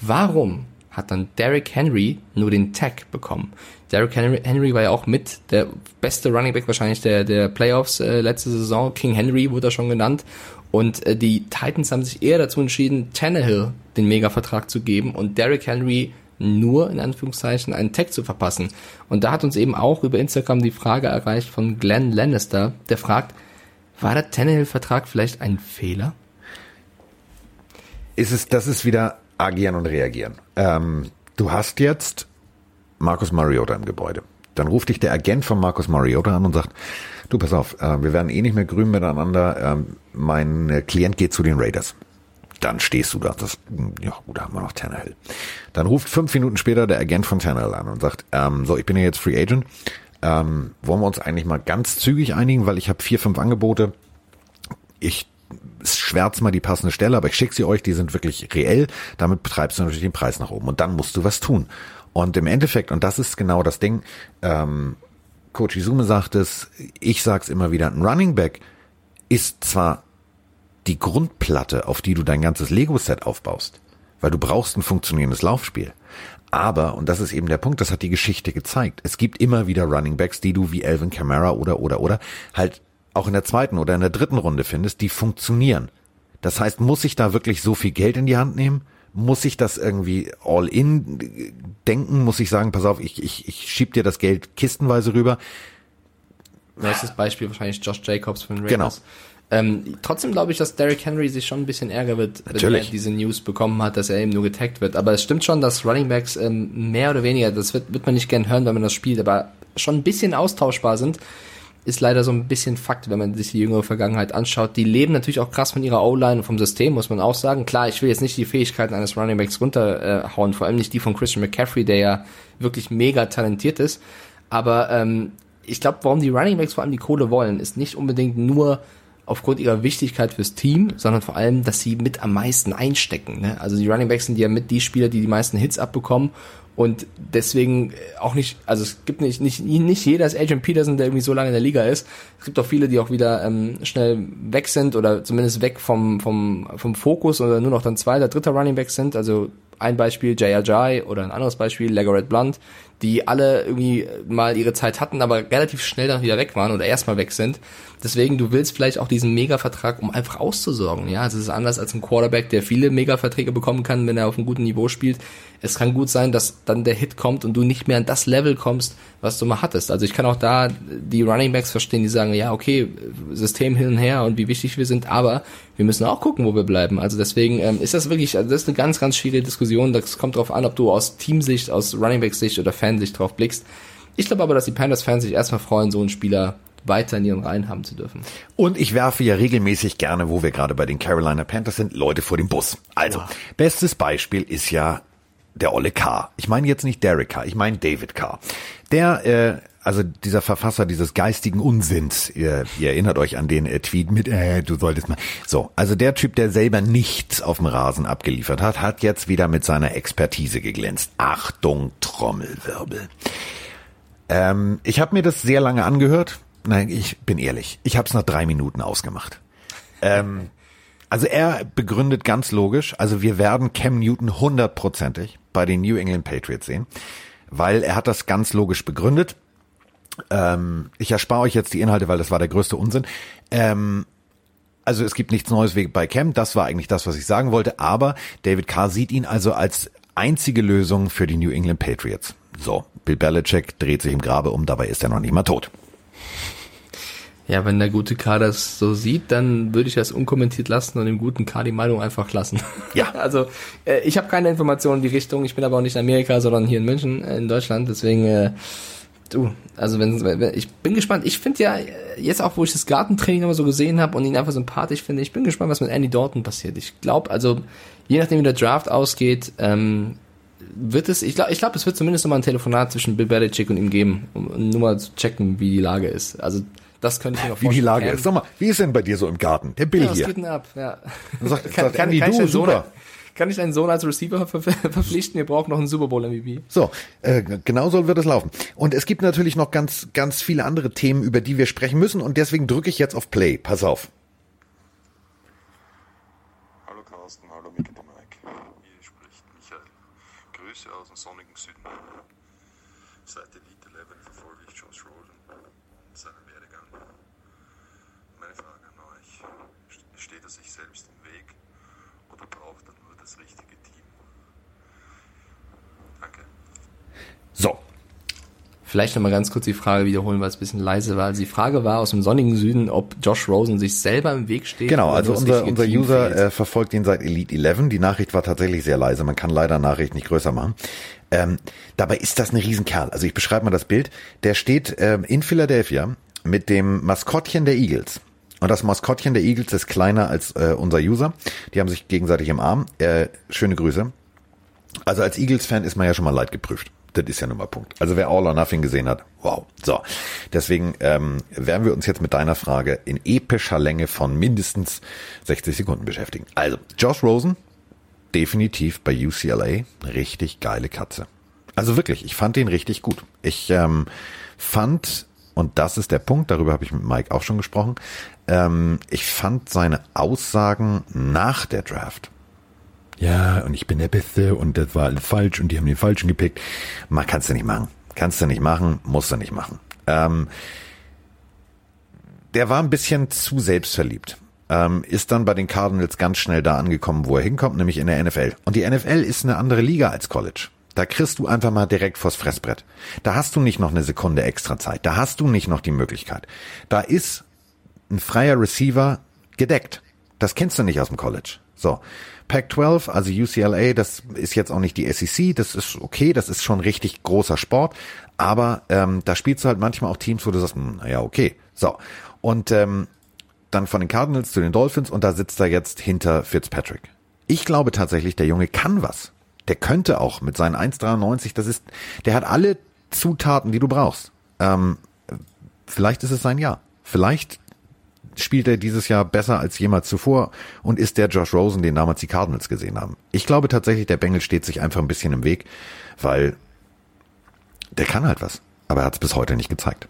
Warum hat dann Derrick Henry nur den Tag bekommen? Derrick Henry, Henry war ja auch mit der beste Running Back wahrscheinlich der, der Playoffs äh, letzte Saison. King Henry wurde er schon genannt. Und äh, die Titans haben sich eher dazu entschieden, Tannehill den Mega-Vertrag zu geben und Derrick Henry nur in Anführungszeichen einen Tag zu verpassen. Und da hat uns eben auch über Instagram die Frage erreicht von Glenn Lannister, der fragt, war der Tannehill-Vertrag vielleicht ein Fehler? Ist es, das ist wieder agieren und reagieren. Ähm, du hast jetzt Markus Mariota im Gebäude. Dann ruft dich der Agent von Markus Mariota an und sagt, du pass auf, äh, wir werden eh nicht mehr grün miteinander, ähm, mein äh, Klient geht zu den Raiders. Dann stehst du da, das, ja gut, da haben wir noch Tannehill. Dann ruft fünf Minuten später der Agent von Tannehill an und sagt, ähm, so, ich bin ja jetzt Free Agent, ähm, wollen wir uns eigentlich mal ganz zügig einigen, weil ich habe vier, fünf Angebote. Ich schwärz mal die passende Stelle, aber ich schicke sie euch, die sind wirklich reell. Damit betreibst du natürlich den Preis nach oben und dann musst du was tun. Und im Endeffekt, und das ist genau das Ding, ähm, Coach Izume sagt es, ich sag's immer wieder, ein Running Back ist zwar die Grundplatte, auf die du dein ganzes Lego-Set aufbaust. Weil du brauchst ein funktionierendes Laufspiel. Aber, und das ist eben der Punkt, das hat die Geschichte gezeigt, es gibt immer wieder Running Backs, die du wie Alvin Kamara oder, oder, oder halt auch in der zweiten oder in der dritten Runde findest, die funktionieren. Das heißt, muss ich da wirklich so viel Geld in die Hand nehmen? Muss ich das irgendwie all in denken? Muss ich sagen, pass auf, ich, ich, ich schieb dir das Geld kistenweise rüber? Nächstes Beispiel wahrscheinlich Josh Jacobs von Raiders. Genau. Ähm, trotzdem glaube ich, dass Derrick Henry sich schon ein bisschen ärger wird, wenn er diese News bekommen hat, dass er eben nur getaggt wird. Aber es stimmt schon, dass Running Backs ähm, mehr oder weniger, das wird, wird man nicht gern hören, wenn man das spielt, aber schon ein bisschen austauschbar sind, ist leider so ein bisschen Fakt, wenn man sich die jüngere Vergangenheit anschaut. Die leben natürlich auch krass von ihrer O-Line und vom System, muss man auch sagen. Klar, ich will jetzt nicht die Fähigkeiten eines Running Backs runterhauen, vor allem nicht die von Christian McCaffrey, der ja wirklich mega talentiert ist. Aber ähm, ich glaube, warum die Running Backs vor allem die Kohle wollen, ist nicht unbedingt nur aufgrund ihrer Wichtigkeit fürs Team, sondern vor allem, dass sie mit am meisten einstecken. Ne? Also die Running Backs sind ja mit die Spieler, die die meisten Hits abbekommen und deswegen auch nicht, also es gibt nicht, nicht, nicht jeder ist Adrian Peterson, der irgendwie so lange in der Liga ist. Es gibt auch viele, die auch wieder ähm, schnell weg sind oder zumindest weg vom, vom, vom Fokus oder nur noch dann zweiter, dritter Running Back sind. Also ein Beispiel Jay Ajay oder ein anderes Beispiel Legarrette Blunt, die alle irgendwie mal ihre Zeit hatten, aber relativ schnell dann wieder weg waren oder erstmal weg sind. Deswegen, du willst vielleicht auch diesen Mega-Vertrag, um einfach auszusorgen. Ja, also es ist anders als ein Quarterback, der viele Mega-Verträge bekommen kann, wenn er auf einem guten Niveau spielt. Es kann gut sein, dass dann der Hit kommt und du nicht mehr an das Level kommst, was du mal hattest. Also ich kann auch da die Running Backs verstehen, die sagen, ja, okay, System hin und her und wie wichtig wir sind, aber wir müssen auch gucken, wo wir bleiben. Also deswegen ähm, ist das wirklich, also das ist eine ganz, ganz schwierige Diskussion. Das kommt darauf an, ob du aus Teamsicht, aus Running Back Sicht oder Fansicht drauf blickst. Ich glaube aber, dass die Panthers-Fans sich erstmal freuen, so einen Spieler weiter in ihren Reihen haben zu dürfen. Und ich werfe ja regelmäßig gerne, wo wir gerade bei den Carolina Panthers sind, Leute vor dem Bus. Also, bestes Beispiel ist ja der Olle K. Ich meine jetzt nicht Derek K., ich meine David K. Der, äh, also dieser Verfasser dieses geistigen Unsinns, ihr, ihr erinnert euch an den äh, Tweet mit, äh, du solltest mal. So, also der Typ, der selber nichts auf dem Rasen abgeliefert hat, hat jetzt wieder mit seiner Expertise geglänzt. Achtung, Trommelwirbel. Ähm, ich habe mir das sehr lange angehört. Nein, ich bin ehrlich. Ich habe es nach drei Minuten ausgemacht. Ähm, also er begründet ganz logisch, also wir werden Cam Newton hundertprozentig bei den New England Patriots sehen, weil er hat das ganz logisch begründet. Ähm, ich erspare euch jetzt die Inhalte, weil das war der größte Unsinn. Ähm, also es gibt nichts Neues bei Cam, das war eigentlich das, was ich sagen wollte, aber David Carr sieht ihn also als einzige Lösung für die New England Patriots. So, Bill Belichick dreht sich im Grabe um, dabei ist er noch nicht mal tot. Ja, wenn der gute K das so sieht, dann würde ich das unkommentiert lassen und dem guten K die Meinung einfach lassen. Ja. Also äh, ich habe keine Informationen in die Richtung. Ich bin aber auch nicht in Amerika, sondern hier in München, äh, in Deutschland. Deswegen, äh, du, also wenn, wenn ich bin gespannt. Ich finde ja äh, jetzt auch, wo ich das Gartentraining immer so gesehen habe und ihn einfach sympathisch finde, ich bin gespannt, was mit Andy Dalton passiert. Ich glaube, also je nachdem wie der Draft ausgeht, ähm, wird es, ich glaube, ich glaub, es wird zumindest nochmal ein Telefonat zwischen Bill Belichick und ihm geben, um, um nur mal zu checken, wie die Lage ist. Also das könnte ich mir noch Wie die vorstellen. Lage ist. Sag mal, wie ist denn bei dir so im Garten? Der Bill Ja, was hier. geht denn ab? Ja. Sagt- sagt Andy, ich du, Sohn, super. kann ich deinen Sohn als Receiver ver ver verpflichten? Wir brauchen noch einen Super Bowl MVP. So, äh, genau so wird es laufen. Und es gibt natürlich noch ganz, ganz viele andere Themen, über die wir sprechen müssen. Und deswegen drücke ich jetzt auf Play. Pass auf. Hallo Carsten, hallo Mickey de Mike. Hier spricht Michael. Grüße aus dem sonnigen Süden. Seit Elite 11 verfolge ich Josh Rosen und seinen Werdegang. Meine Frage an euch, steht er sich selbst im Weg oder braucht er nur das richtige Team? Danke. So, Vielleicht nochmal ganz kurz die Frage wiederholen, weil es ein bisschen leise war. Also die Frage war aus dem sonnigen Süden, ob Josh Rosen sich selber im Weg steht. genau. Also unser, unser Team User fehlt. äh, verfolgt ihn seit Elite 11. Die Nachricht war tatsächlich sehr leise. Man kann leider Nachricht nicht größer machen. Ähm, dabei ist das ein Riesenkerl. Also ich beschreibe mal das Bild. Der steht ähm, in Philadelphia mit dem Maskottchen der Eagles. Und das Maskottchen der Eagles ist kleiner als äh, unser User. Die haben sich gegenseitig im Arm. Äh, schöne Grüße. Also als Eagles-Fan ist man ja schon mal leid geprüft. Das ist ja nun mal Punkt. Also wer All or Nothing gesehen hat, wow. So, deswegen ähm, werden wir uns jetzt mit deiner Frage in epischer Länge von mindestens 60 Sekunden beschäftigen. Also, Josh Rosen, definitiv bei UCLA, richtig geile Katze. Also wirklich, ich fand den richtig gut. Ich ähm, fand, und das ist der Punkt, darüber habe ich mit Mike auch schon gesprochen, ähm, ich fand seine Aussagen nach der Draft, ja, und ich bin der Beste und das war alles falsch und die haben den Falschen gepickt. Man kannst du nicht machen. Kannst du nicht machen, musst du nicht machen. Ähm, der war ein bisschen zu selbstverliebt. Ähm, ist dann bei den Cardinals ganz schnell da angekommen, wo er hinkommt, nämlich in der NFL. Und die NFL ist eine andere Liga als College. Da kriegst du einfach mal direkt vors Fressbrett. Da hast du nicht noch eine Sekunde extra Zeit. Da hast du nicht noch die Möglichkeit. Da ist ein freier Receiver gedeckt. Das kennst du nicht aus dem College. So. Pac-12, also UCLA, das ist jetzt auch nicht die SEC, das ist okay, das ist schon richtig großer Sport, aber ähm, da spielst du halt manchmal auch Teams, wo du sagst, hm, naja, okay. So. Und ähm, dann von den Cardinals zu den Dolphins und da sitzt er jetzt hinter Fitzpatrick. Ich glaube tatsächlich, der Junge kann was. Der könnte auch mit seinen 1,93, das ist, der hat alle Zutaten, die du brauchst. Ähm, vielleicht ist es sein Jahr. Vielleicht spielt er dieses Jahr besser als jemals zuvor und ist der Josh Rosen, den damals die Cardinals gesehen haben. Ich glaube tatsächlich, der Bengel steht sich einfach ein bisschen im Weg, weil der kann halt was. Aber er hat es bis heute nicht gezeigt.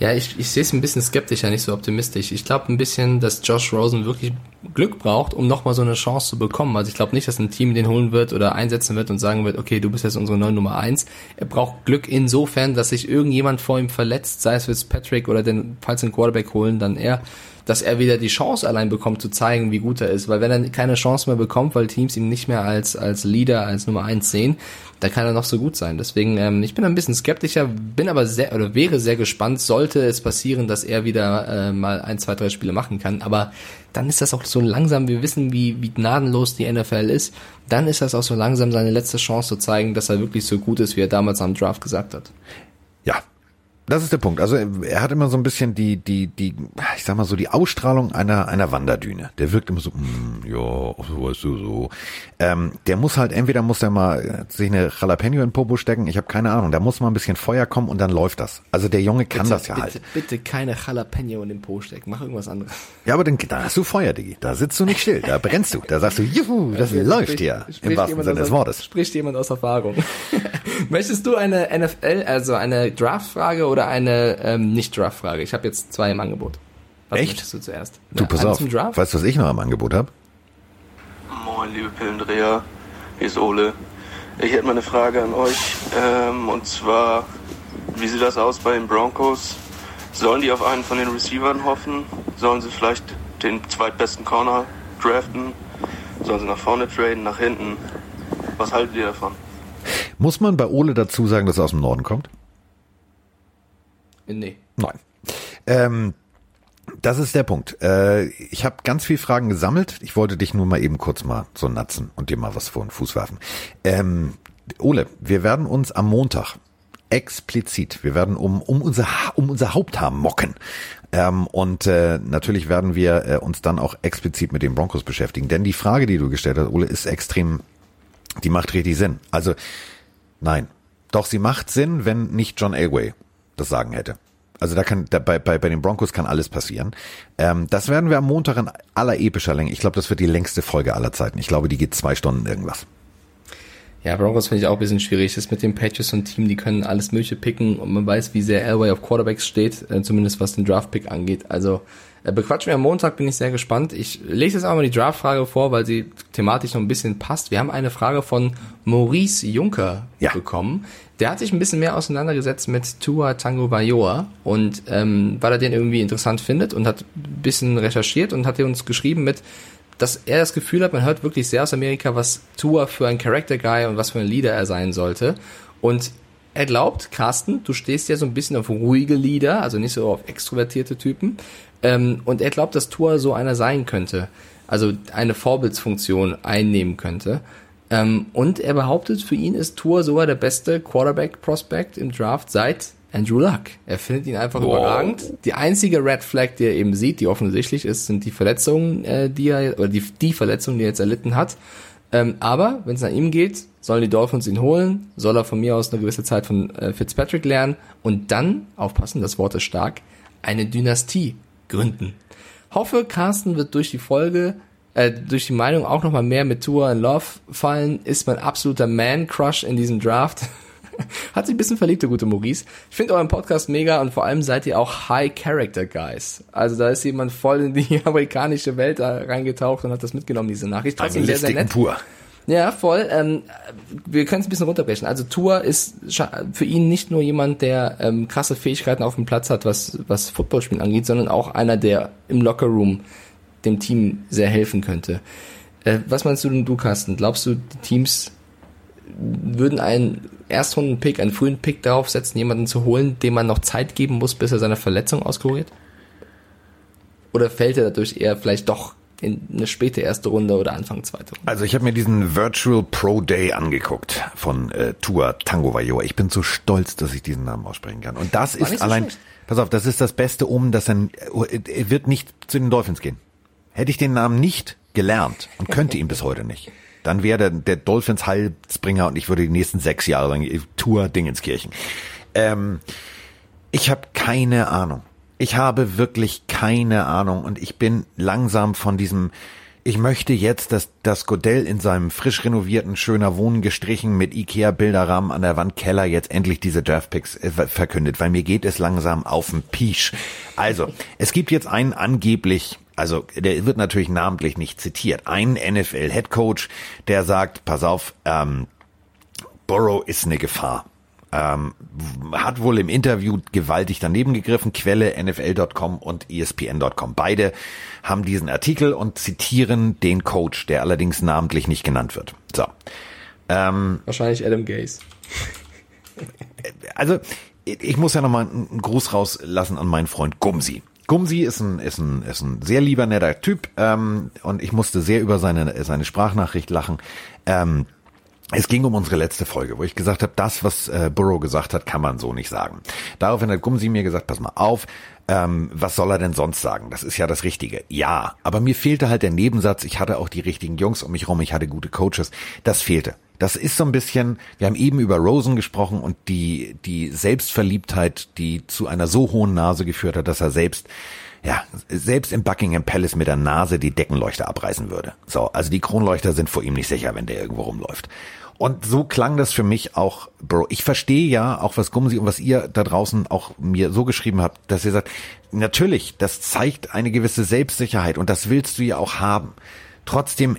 Ja, ich, ich sehe es ein bisschen skeptischer, nicht so optimistisch. Ich glaube ein bisschen, dass Josh Rosen wirklich Glück braucht, um nochmal so eine Chance zu bekommen. Also ich glaube nicht, dass ein Team den holen wird oder einsetzen wird und sagen wird, okay, du bist jetzt unsere neue Nummer eins. Er braucht Glück insofern, dass sich irgendjemand vor ihm verletzt, sei es Fitzpatrick oder den, falls den Quarterback holen, dann er dass er wieder die Chance allein bekommt zu zeigen, wie gut er ist. Weil wenn er keine Chance mehr bekommt, weil Teams ihn nicht mehr als, als Leader, als Nummer eins sehen, dann kann er noch so gut sein. Deswegen, ähm, ich bin ein bisschen skeptischer, bin aber sehr, oder wäre sehr gespannt, sollte es passieren, dass er wieder äh, mal ein, zwei, drei Spiele machen kann. Aber dann ist das auch so langsam, wir wissen, wie, wie gnadenlos die NFL ist, dann ist das auch so langsam seine letzte Chance zu zeigen, dass er wirklich so gut ist, wie er damals am Draft gesagt hat. Ja, das ist der Punkt. Also er hat immer so ein bisschen die, die, die, ich sag mal so die Ausstrahlung einer einer Wanderdüne. Der wirkt immer so, mm, ja, so weißt du so. Ähm, der muss halt entweder muss er mal äh, sich eine Jalapeno in Popo stecken. Ich habe keine Ahnung. Da muss mal ein bisschen Feuer kommen und dann läuft das. Also der Junge kann bitte, das ja bitte, halt. Bitte keine Jalapeno in den Po stecken. Mach irgendwas anderes. Ja, aber dann da hast du Feuer, Diggi. Da sitzt du nicht still. Da brennst du. Da sagst du, juhu, das Spricht- läuft hier im spricht wahrsten Sinne des Wortes. Spricht jemand aus Erfahrung. Möchtest du eine NFL, also eine Draftfrage oder eine ähm, Nicht-Draft-Frage? Ich habe jetzt zwei im Angebot. Was Echt? du zuerst? Du, Ja, pass auf. Weißt du, was ich noch im Angebot habe? Moin, liebe Pillendreher, hier ist Ole. Ich hätte mal eine Frage an euch. Ähm, und zwar, wie sieht das aus bei den Broncos? Sollen die auf einen von den Receivern hoffen? Sollen sie vielleicht den zweitbesten Corner draften? Sollen sie nach vorne traden, nach hinten? Was haltet ihr davon? Muss man bei Ole dazu sagen, dass er aus dem Norden kommt? Nee. Nein. Ähm, das ist der Punkt. Äh, ich habe ganz viele Fragen gesammelt. Ich wollte dich nur mal eben kurz mal so natzen und dir mal was vor den Fuß werfen. Ähm, Ole, wir werden uns am Montag explizit, wir werden um, um, unser, um unser Haupthaar mocken. Ähm, und äh, natürlich werden wir äh, uns dann auch explizit mit den Broncos beschäftigen. Denn die Frage, die du gestellt hast, Ole, ist extrem, die macht richtig Sinn. Also, nein. Doch sie macht Sinn, wenn nicht John Elway das Sagen hätte. Also da kann da, bei, bei, bei den Broncos kann alles passieren. Ähm, das werden wir am Montag in aller epischer Länge. Ich glaube, das wird die längste Folge aller Zeiten. Ich glaube, die geht zwei Stunden irgendwas. Ja, Broncos finde ich auch ein bisschen schwierig. Das ist mit den Patriots und Team, die können alles Mögliche picken und man weiß, wie sehr Elway auf Quarterbacks steht, äh, zumindest was den Draft-Pick angeht. Also äh, bequatschen wir am Montag, bin ich sehr gespannt. Ich lese jetzt auch mal die Draft-Frage vor, weil sie thematisch noch ein bisschen passt. Wir haben eine Frage von Maurice Juncker Ja. bekommen. Der hat sich ein bisschen mehr auseinandergesetzt mit Tua Tango Bayoa und ähm, weil er den irgendwie interessant findet und hat ein bisschen recherchiert und hat uns geschrieben mit, dass er das Gefühl hat, man hört wirklich sehr aus Amerika, was Tua für ein Character Guy und was für ein Leader er sein sollte. Und er glaubt, Carsten, du stehst ja so ein bisschen auf ruhige Leader, also nicht so auf extrovertierte Typen. Ähm, und er glaubt, dass Tua so einer sein könnte. Also eine Vorbildsfunktion einnehmen könnte. Ähm, und er behauptet, für ihn ist Tua sogar der beste Quarterback-Prospect im Draft seit Andrew Luck. Er findet ihn einfach überragend. Die einzige Red Flag, die er eben sieht, die offensichtlich ist, sind die Verletzungen, äh, die er, oder die, die Verletzungen, die er jetzt erlitten hat. Ähm, aber wenn es nach ihm geht, sollen die Dolphins ihn holen, soll er von mir aus eine gewisse Zeit von äh, Fitzpatrick lernen und dann, aufpassen, das Wort ist stark, eine Dynastie gründen. Hoffe, Carsten wird durch die Folge, äh, durch die Meinung auch nochmal mehr mit Tour in Love fallen, ist mein absoluter Man-Crush in diesem Draft. Hat sich ein bisschen verliebt, der gute Maurice. Ich finde euren Podcast mega und vor allem seid ihr auch High Character Guys. Also da ist jemand voll in die amerikanische Welt da reingetaucht und hat das mitgenommen, diese Nachricht. Trotzdem sehr, sehr nett. pur. Ja, voll. Ähm, wir können es ein bisschen runterbrechen. Also Tour ist für ihn nicht nur jemand, der ähm, krasse Fähigkeiten auf dem Platz hat, was, was Footballspielen angeht, sondern auch einer, der im Lockerroom dem Team sehr helfen könnte. Äh, was meinst du denn, du, Carsten? Glaubst du, die Teams würden einen Erstrunden-Pick, einen frühen Pick darauf setzen, jemanden zu holen, dem man noch Zeit geben muss, bis er seine Verletzung auskuriert? Oder fällt er dadurch eher vielleicht doch in eine späte erste Runde oder Anfang zweite Runde? Also ich habe mir diesen Virtual Pro Day angeguckt von äh, Tua Tango Vailoa. Ich bin so stolz, dass ich diesen Namen aussprechen kann. Und das War ist so allein, schlecht. pass auf, das ist das Beste um, dass er, er wird nicht zu den Dolphins gehen. Hätte ich den Namen nicht gelernt und könnte ihn bis heute nicht, dann wäre der, der Dolphins Heilsbringer und ich würde die nächsten sechs Jahre lang Tour Dingenskirchen. Ähm, ich habe keine Ahnung. Ich habe wirklich keine Ahnung und ich bin langsam von diesem ich möchte jetzt, dass das Godell in seinem frisch renovierten, schöner Wohnen gestrichen mit Ikea-Bilderrahmen an der Wand Keller jetzt endlich diese Draftpicks äh, verkündet, weil mir geht es langsam auf den Pisch. Also, es gibt jetzt einen angeblich, also der wird natürlich namentlich nicht zitiert, einen NFL-Headcoach, der sagt, pass auf, ähm, Burrow ist eine Gefahr. Ähm, hat wohl im Interview gewaltig daneben gegriffen. Quelle NFL.com und ESPN.com. Beide haben diesen Artikel und zitieren den Coach, der allerdings namentlich nicht genannt wird. So. Ähm, Wahrscheinlich Adam Gaze. also ich muss ja nochmal einen Gruß rauslassen an meinen Freund Gumsi. Gumsi ist ein, ist ein, ist ein sehr lieber, netter Typ ähm, und ich musste sehr über seine, seine Sprachnachricht lachen. Ähm, es ging um unsere letzte Folge, wo ich gesagt habe, das, was äh, Burrow gesagt hat, kann man so nicht sagen. Daraufhin hat Gumsi mir gesagt, pass mal auf, ähm, was soll er denn sonst sagen? Das ist ja das Richtige. Ja, aber mir fehlte halt der Nebensatz, ich hatte auch die richtigen Jungs um mich rum, ich hatte gute Coaches. Das fehlte. Das ist so ein bisschen, wir haben eben über Rosen gesprochen und die, die Selbstverliebtheit, die zu einer so hohen Nase geführt hat, dass er selbst ja, selbst im Buckingham Palace mit der Nase die Deckenleuchter abreißen würde. So, also die Kronleuchter sind vor ihm nicht sicher, wenn der irgendwo rumläuft. Und so klang das für mich auch, Bro. Ich verstehe ja auch, was Gumsi und was ihr da draußen auch mir so geschrieben habt, dass ihr sagt, natürlich, das zeigt eine gewisse Selbstsicherheit und das willst du ja auch haben. Trotzdem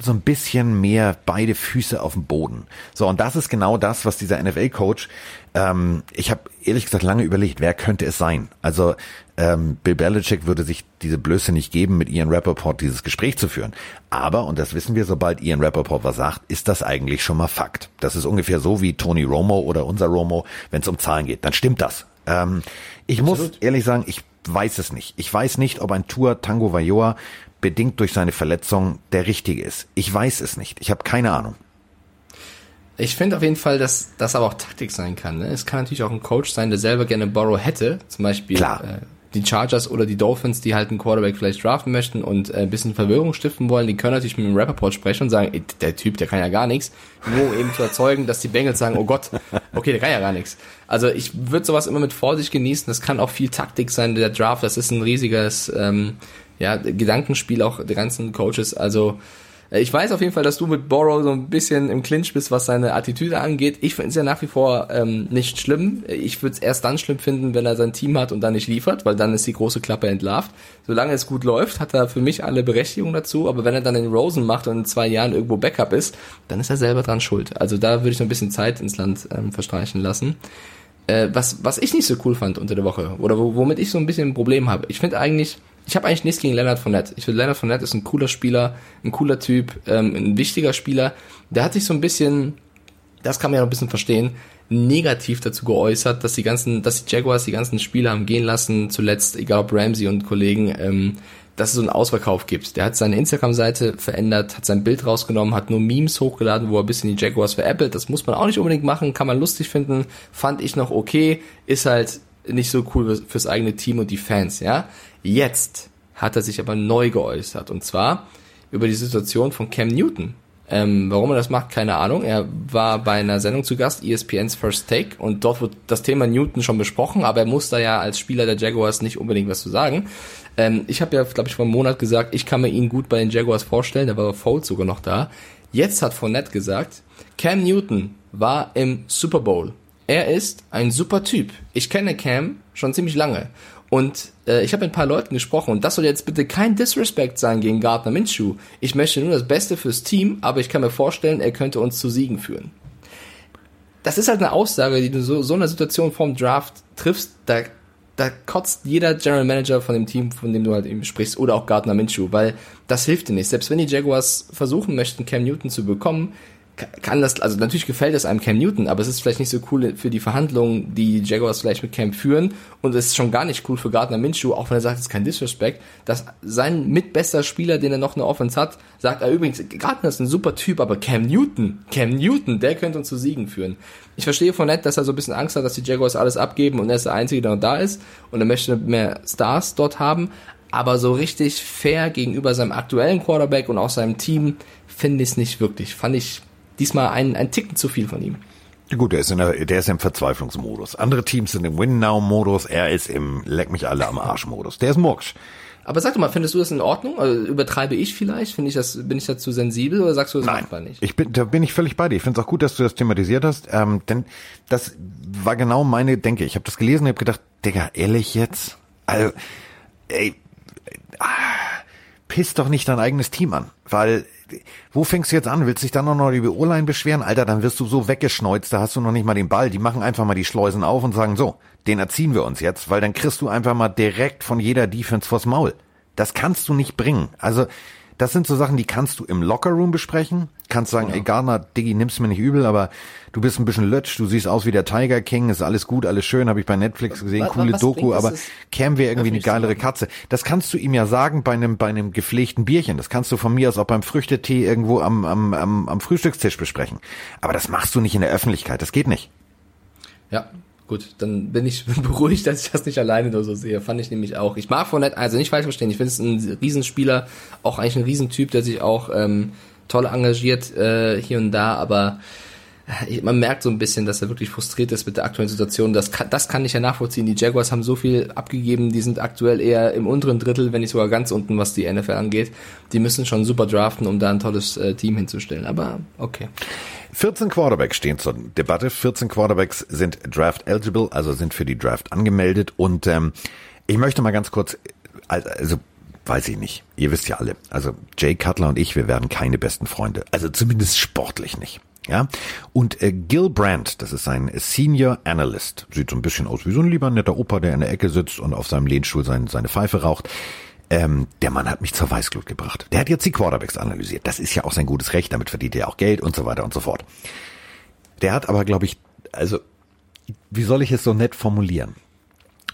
so ein bisschen mehr beide Füße auf dem Boden. So, und das ist genau das, was dieser NFL-Coach, ähm, ich habe ehrlich gesagt lange überlegt, wer könnte es sein? Also ähm, Bill Belichick würde sich diese Blöße nicht geben, mit Ian Rappaport dieses Gespräch zu führen. Aber, und das wissen wir, sobald Ian Rappaport was sagt, ist das eigentlich schon mal Fakt. Das ist ungefähr so wie Tony Romo oder unser Romo, wenn es um Zahlen geht. Dann stimmt das. Ähm, ich muss ehrlich sagen, ich weiß es nicht. Ich weiß nicht, ob ein Tour Tango Vajoa bedingt durch seine Verletzung der richtige ist. Ich weiß es nicht. Ich habe keine Ahnung. Ich finde auf jeden Fall, dass das aber auch Taktik sein kann. Ne? Es kann natürlich auch ein Coach sein, der selber gerne Borrow hätte. Zum Beispiel Klar. Äh, die Chargers oder die Dolphins, die halt einen Quarterback vielleicht draften möchten und äh, ein bisschen Verwirrung stiften wollen. Die können natürlich mit dem Rappaport sprechen und sagen, ey, der Typ, der kann ja gar nichts. Nur um eben zu erzeugen, dass die Bengals sagen, oh Gott, okay, der kann ja gar nichts. Also ich würde sowas immer mit Vorsicht genießen. Das kann auch viel Taktik sein, der Draft. Das ist ein riesiges ähm, ja, Gedankenspiel auch der ganzen Coaches. Also äh, ich weiß auf jeden Fall, dass du mit Borrow so ein bisschen im Clinch bist, was seine Attitüde angeht. Ich finde es ja nach wie vor ähm, nicht schlimm. Ich würde es erst dann schlimm finden, wenn er sein Team hat und dann nicht liefert, weil dann ist die große Klappe entlarvt. Solange es gut läuft, hat er für mich alle Berechtigung dazu. Aber wenn er dann den Rosen macht und in zwei Jahren irgendwo Backup ist, dann ist er selber dran schuld. Also da würde ich noch ein bisschen Zeit ins Land ähm, verstreichen lassen. Äh, was, was ich nicht so cool fand unter der Woche oder wo, womit ich so ein bisschen ein Problem habe. Ich finde eigentlich, ich habe eigentlich nichts gegen Leonard Fournette. Ich finde, Leonard Fournette ist ein cooler Spieler, ein cooler Typ, ähm, ein wichtiger Spieler. Der hat sich so ein bisschen, das kann man ja noch ein bisschen verstehen, negativ dazu geäußert, dass die ganzen, dass die Jaguars die ganzen Spieler haben gehen lassen, zuletzt, egal ob Ramsey und Kollegen, ähm, dass es so einen Ausverkauf gibt. Der hat seine Instagram-Seite verändert, hat sein Bild rausgenommen, hat nur Memes hochgeladen, wo er ein bisschen die Jaguars veräppelt. Das muss man auch nicht unbedingt machen, kann man lustig finden, fand ich noch okay, ist halt nicht so cool fürs eigene Team und die Fans, ja. Jetzt hat er sich aber neu geäußert und zwar über die Situation von Cam Newton. Ähm, warum er das macht, keine Ahnung. Er war bei einer Sendung zu Gast, ESPN's First Take, und dort wird das Thema Newton schon besprochen, aber er muss da ja als Spieler der Jaguars nicht unbedingt was zu sagen. Ähm, ich habe ja, glaube ich, vor einem Monat gesagt, ich kann mir ihn gut bei den Jaguars vorstellen, da war Foles sogar noch da. Jetzt hat Fournette gesagt, Cam Newton war im Super Bowl. Er ist ein super Typ. Ich kenne Cam schon ziemlich lange. Und äh, ich habe mit ein paar Leuten gesprochen und das soll jetzt bitte kein Disrespect sein gegen Gardner Minshew. Ich möchte nur das Beste fürs Team, aber ich kann mir vorstellen, er könnte uns zu Siegen führen. Das ist halt eine Aussage, die du so so einer Situation vorm Draft triffst, da da kotzt jeder General Manager von dem Team, von dem du halt eben sprichst, oder auch Gardner Minshew, weil das hilft dir nicht. Selbst wenn die Jaguars versuchen möchten, Cam Newton zu bekommen, kann das, also natürlich gefällt es einem Cam Newton, aber es ist vielleicht nicht so cool für die Verhandlungen, die Jaguars vielleicht mit Cam führen und es ist schon gar nicht cool für Gardner Minshew, auch wenn er sagt, es ist kein Disrespect, dass sein mitbester Spieler, den er noch eine Offense hat, sagt, er übrigens, Gardner ist ein super Typ, aber Cam Newton, Cam Newton, der könnte uns zu Siegen führen. Ich verstehe von Nett, dass er so ein bisschen Angst hat, dass die Jaguars alles abgeben und er ist der Einzige, der noch da ist und er möchte mehr Stars dort haben, aber so richtig fair gegenüber seinem aktuellen Quarterback und auch seinem Team finde ich es nicht wirklich. Fand ich diesmal ein, ein Ticken zu viel von ihm. Gut, der ist, in der, der ist im Verzweiflungsmodus. Andere Teams sind im Win-Now-Modus, er ist im Leck mich alle am Arsch-Modus. Der ist Murksch. Aber sag doch mal, findest du das in Ordnung? Also, übertreibe ich vielleicht? Finde ich das, bin ich dazu sensibel oder sagst du das Nein, machbar nicht? ich bin, da bin ich völlig bei dir. Ich finde es auch gut, dass du das thematisiert hast, ähm, denn das war genau meine Denke. Ich habe das gelesen und habe gedacht, Digga, ehrlich jetzt? Also, ey, ah, piss doch nicht dein eigenes Team an, weil wo fängst du jetzt an? Willst dich dann noch über O-Line beschweren? Alter, dann wirst du so weggeschneuzt, da hast du noch nicht mal den Ball. Die machen einfach mal die Schleusen auf und sagen so, den erziehen wir uns jetzt, weil dann kriegst du einfach mal direkt von jeder Defense vors Maul. Das kannst du nicht bringen. Also, das sind so Sachen, die kannst du im Lockerroom besprechen. Kannst sagen, ey Gardner, Diggi, nimm's mir nicht übel, aber du bist ein bisschen lötsch, du siehst aus wie der Tiger King, ist alles gut, alles schön, habe ich bei Netflix gesehen, Wa- wa- coole was Doku, aber Cam wäre irgendwie eine geilere? Katze. Das kannst du ihm ja sagen bei einem, bei einem gepflegten Bierchen. Das kannst du von mir aus auch beim Früchtetee irgendwo am, am, am, am Frühstückstisch besprechen. Aber das machst du nicht in der Öffentlichkeit, das geht nicht. Ja, gut, dann bin ich beruhigt, dass ich das nicht alleine nur so sehe. Fand ich nämlich auch. Ich mag Fournette, also nicht falsch verstehen, ich finde es ein Riesenspieler, auch eigentlich ein Riesentyp, der sich auch ähm, toll engagiert äh, hier und da, aber äh, man merkt so ein bisschen, dass er wirklich frustriert ist mit der aktuellen Situation. Das kann, das kann ich ja nachvollziehen. Die Jaguars haben so viel abgegeben, die sind aktuell eher im unteren Drittel, wenn nicht sogar ganz unten, was die NFL angeht. Die müssen schon super draften, um da ein tolles äh, Team hinzustellen. Aber okay. 14 Quarterbacks stehen zur Debatte. 14 Quarterbacks sind draft eligible, also sind für die Draft angemeldet. Und ähm, ich möchte mal ganz kurz, also weiß ich nicht, ihr wisst ja alle, also Jay Cutler und ich, wir werden keine besten Freunde. Also zumindest sportlich nicht. Ja, und äh, Gil Brandt, das ist ein Senior Analyst, sieht so ein bisschen aus wie so ein lieber netter Opa, der in der Ecke sitzt und auf seinem Lehnstuhl sein, seine Pfeife raucht. Ähm, der Mann hat mich zur Weißglut gebracht. Der hat jetzt die Quarterbacks analysiert. Das ist ja auch sein gutes Recht, damit verdient er auch Geld und so weiter und so fort. Der hat aber, glaube ich, also, wie soll ich es so nett formulieren?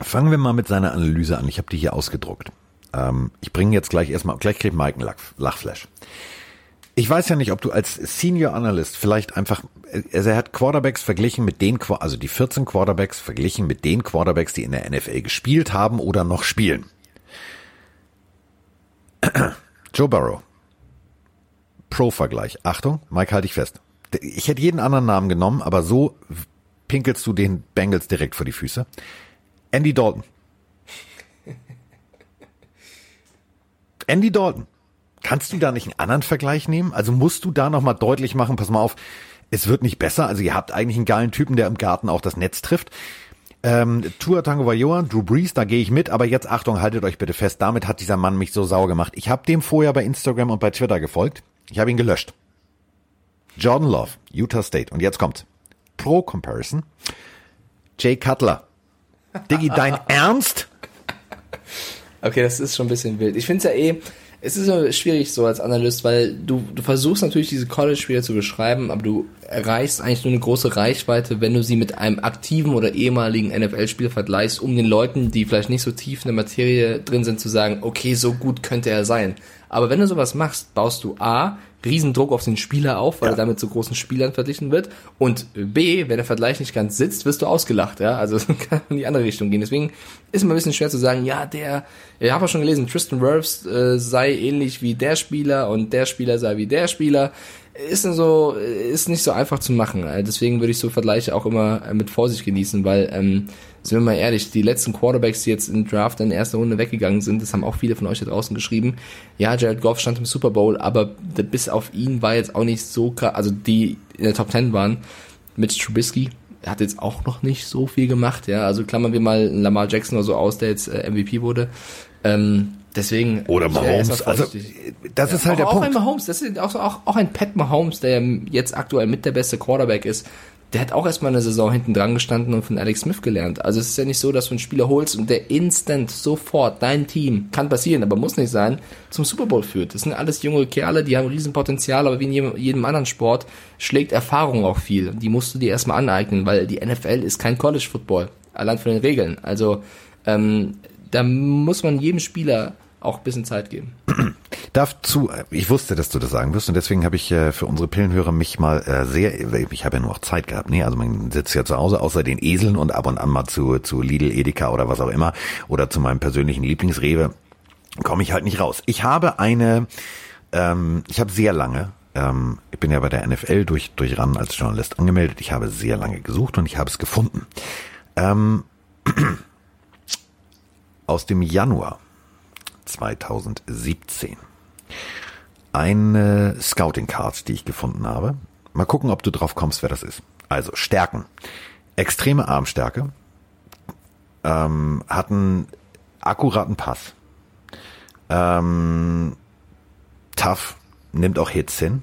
Fangen wir mal mit seiner Analyse an. Ich habe die hier ausgedruckt. Ähm, ich bringe jetzt gleich erstmal, gleich kriegt Mike einen Lach, Lachflash. Ich weiß ja nicht, ob du als Senior Analyst vielleicht einfach, also er hat Quarterbacks verglichen mit den, also die 14 Quarterbacks verglichen mit den Quarterbacks, die in der NFL gespielt haben oder noch spielen. Joe Burrow. Pro-Vergleich. Achtung, Mike, halte ich fest. Ich hätte jeden anderen Namen genommen, aber so pinkelst du den Bengals direkt vor die Füße. Andy Dalton. Andy Dalton. Kannst du da nicht einen anderen Vergleich nehmen? Also musst du da nochmal deutlich machen, pass mal auf, es wird nicht besser. Also ihr habt eigentlich einen geilen Typen, der im Garten auch das Netz trifft. Ähm, Tua Tango Vailoa, Drew Brees, da gehe ich mit, aber jetzt Achtung, haltet euch bitte fest, damit hat dieser Mann mich so sauer gemacht. Ich habe dem vorher bei Instagram und bei Twitter gefolgt. Ich habe ihn gelöscht. Jordan Love, Utah State. Und jetzt kommt Pro Comparison. Jay Cutler. Diggi, dein Ernst? Okay, das ist schon ein bisschen wild. Ich finde es ja eh, es ist schwierig so als Analyst, weil du, du versuchst natürlich diese College-Spieler zu beschreiben, aber du erreichst eigentlich nur eine große Reichweite, wenn du sie mit einem aktiven oder ehemaligen NFL-Spieler vergleichst, um den Leuten, die vielleicht nicht so tief in der Materie drin sind, zu sagen, okay, so gut könnte er sein. Aber wenn du sowas machst, baust du A, Riesendruck auf den Spieler auf, weil er damit zu großen Spielern verglichen wird. Und B, wenn der Vergleich nicht ganz sitzt, wirst du ausgelacht, ja. Also kann in die andere Richtung gehen. Deswegen ist immer ein bisschen schwer zu sagen, ja, der, ich habe auch schon gelesen, Tristan Wirfs äh, sei ähnlich wie der Spieler und der Spieler sei wie der Spieler. ist so, ist nicht so einfach zu machen. Äh, Deswegen würde ich so Vergleiche auch immer mit Vorsicht genießen, weil, ähm, sind wir mal ehrlich, die letzten Quarterbacks, die jetzt im Draft in erster Runde weggegangen sind, das haben auch viele von euch da draußen geschrieben. Ja, Jared Goff stand im Super Bowl, aber bis auf ihn war jetzt auch nicht so krass, also die in der Top 10 waren, Mitch Trubisky, hat jetzt auch noch nicht so viel gemacht, ja. Also klammern wir mal Lamar Jackson oder so aus, der jetzt äh, MVP wurde. Ähm, deswegen. Oder Mahomes. Also, das ist halt auch, der auch Punkt. ein Mahomes, das ist auch, auch, auch ein Pat Mahomes, der jetzt aktuell mit der beste Quarterback ist. Der hat auch erstmal eine Saison hinten dran gestanden und von Alex Smith gelernt. Also es ist ja nicht so, dass du einen Spieler holst und der instant sofort dein Team, kann passieren, aber muss nicht sein, zum Super Bowl führt. Das sind alles junge Kerle, die haben Riesenpotenzial, aber wie in jedem, anderen Sport schlägt Erfahrung auch viel. Die musst du dir erstmal aneignen, weil die NFL ist kein College Football. Allein von den Regeln. Also ähm, da muss man jedem Spieler auch ein bisschen Zeit geben. Dazu, ich wusste, dass du das sagen wirst und deswegen habe ich äh, für unsere Pillenhörer mich mal äh, sehr, ich habe ja nur noch Zeit gehabt, nee, also man sitzt ja zu Hause außer den Eseln und ab und an mal zu, zu Lidl, Edeka oder was auch immer oder zu meinem persönlichen Lieblingsrewe, komme ich halt nicht raus. Ich habe eine, ähm, ich habe sehr lange, ähm, ich bin ja bei der NFL durch, durch RAN als Journalist angemeldet, ich habe sehr lange gesucht und ich habe es gefunden. Ähm, aus dem Januar 2017 eine Scouting Card, die ich gefunden habe. Mal gucken, ob du drauf kommst, wer das ist. Also Stärken. Extreme Armstärke. Ähm, hatten akkuraten Pass. Ähm, tough, nimmt auch Hits hin.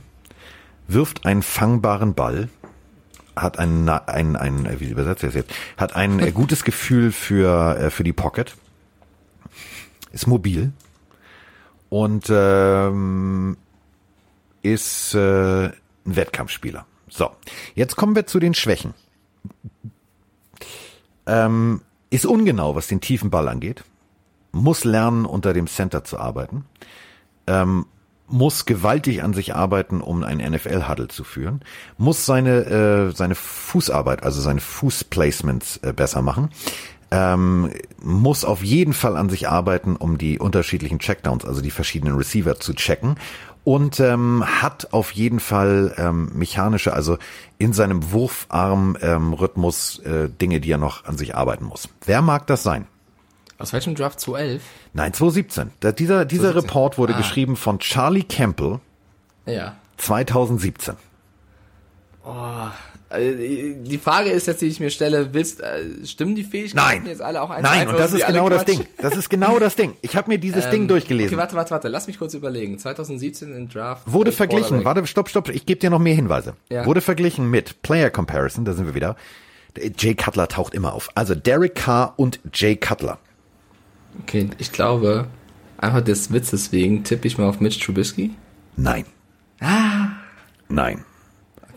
Wirft einen fangbaren Ball. Hat ein, ein, ein wie übersetzt er das jetzt? Hat ein äh, gutes Gefühl für, äh, für die Pocket. Ist mobil und ähm, ist äh, ein Wettkampfspieler. So, jetzt kommen wir zu den Schwächen. Ähm, ist ungenau, was den tiefen Ball angeht. Muss lernen, unter dem Center zu arbeiten. Ähm, muss gewaltig an sich arbeiten, um ein NFL-Huddle zu führen. Muss seine, äh, seine Fußarbeit, also seine Fußplacements äh, besser machen ähm, muss auf jeden Fall an sich arbeiten, um die unterschiedlichen Checkdowns, also die verschiedenen Receiver zu checken und ähm, hat auf jeden Fall ähm, mechanische, also in seinem Wurfarm-Rhythmus äh, Dinge, die er noch an sich arbeiten muss. Wer mag das sein? Aus welchem Draft 2011? Nein, 2017. Da, dieser dieser 2017. Report wurde Ah. geschrieben von Charlie Campbell Ja. 2017. Also, Die Frage ist jetzt, die ich mir stelle, willst, äh, stimmen die Fähigkeiten Nein, jetzt alle auch eins nein, ein, und das ist genau das? Ding. Das ist genau das Ding. Ich habe mir dieses Ding durchgelesen. Okay, warte, warte, warte. Lass mich kurz überlegen. 2017 im Draft. Wurde verglichen, warte, stopp, stopp, ich gebe dir noch mehr Hinweise. Ja. Wurde verglichen mit Player Comparison, da sind wir wieder. Jay Cutler taucht immer auf. Also Derek Carr und Jay Cutler. Okay, ich glaube, einfach des Witzes wegen tippe ich mal auf Mitch Trubisky. Nein. Ah. Nein.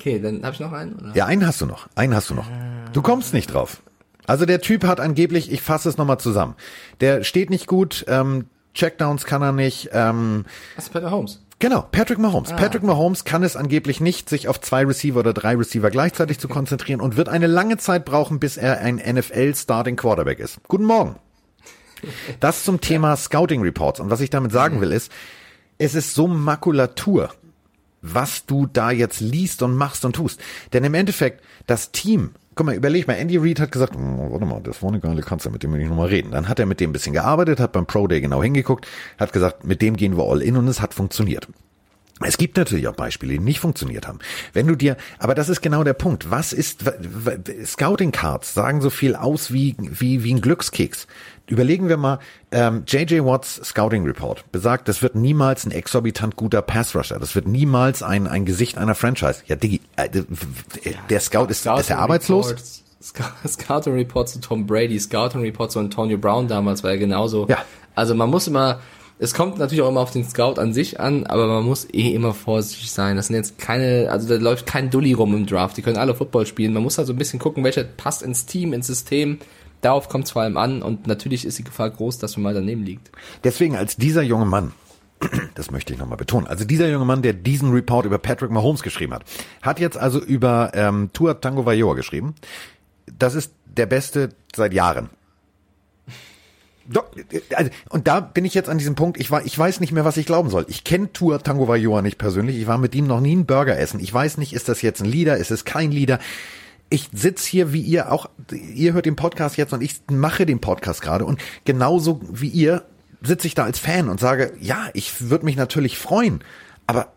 Okay, dann habe ich noch einen, oder? Ja, einen hast du noch. Einen hast du noch. Du kommst nicht drauf. Also der Typ hat angeblich, ich fasse es nochmal zusammen. Der steht nicht gut, ähm, Checkdowns kann er nicht, ähm, Das ist Peter Holmes. Genau, Patrick Mahomes. Ah. Patrick Mahomes kann es angeblich nicht, sich auf zwei Receiver oder drei Receiver gleichzeitig zu konzentrieren und wird eine lange Zeit brauchen, bis er ein NFL-Starting Quarterback ist. Guten Morgen. Das zum Thema Scouting Reports. Und was ich damit sagen will, ist, es ist so Makulatur, was du da jetzt liest und machst und tust. Denn im Endeffekt, das Team, guck mal, überleg mal, Andy Reid hat gesagt, "Oh, warte mal, das war eine geile Kanzler, mit dem will ich nochmal reden. Dann hat er mit dem ein bisschen gearbeitet, hat beim Pro Day genau hingeguckt, hat gesagt, mit dem gehen wir all in und es hat funktioniert. Es gibt natürlich auch Beispiele, die nicht funktioniert haben. Wenn du dir, aber das ist genau der Punkt. Was ist, Scouting Cards sagen so viel aus wie, wie, wie ein Glückskeks. Überlegen wir mal, ähm, JJ Watts Scouting Report besagt, das wird niemals ein exorbitant guter Pass Rusher. Das wird niemals ein, ein Gesicht einer Franchise. Ja, Diggi, äh, der Scout ist, ist er arbeitslos? Scouting Report zu Tom Brady, Scouting Report zu Antonio Brown damals war ja genauso. Ja. Also man muss immer, es kommt natürlich auch immer auf den Scout an sich an, aber man muss eh immer vorsichtig sein. Das sind jetzt keine, also da läuft kein Dulli rum im Draft. Die können alle Football spielen. Man muss also ein bisschen gucken, welcher passt ins Team, ins System. Darauf kommt es vor allem an und natürlich ist die Gefahr groß, dass man mal daneben liegt. Deswegen als dieser junge Mann, das möchte ich nochmal betonen, also dieser junge Mann, der diesen Report über Patrick Mahomes geschrieben hat, hat jetzt also über ähm, Tua Tango Vailoa geschrieben. Das ist der Beste seit Jahren. Doch, also, und da bin ich jetzt an diesem Punkt, ich, war, ich weiß nicht mehr, was ich glauben soll. Ich kenne Tour Tango Vajor nicht persönlich, ich war mit ihm noch nie einen Burger essen. Ich weiß nicht, ist das jetzt ein Leader, ist es kein Leader? Ich sitz hier wie ihr auch, ihr hört den Podcast jetzt und ich mache den Podcast gerade und genauso wie ihr sitze ich da als Fan und sage, ja, ich würde mich natürlich freuen, aber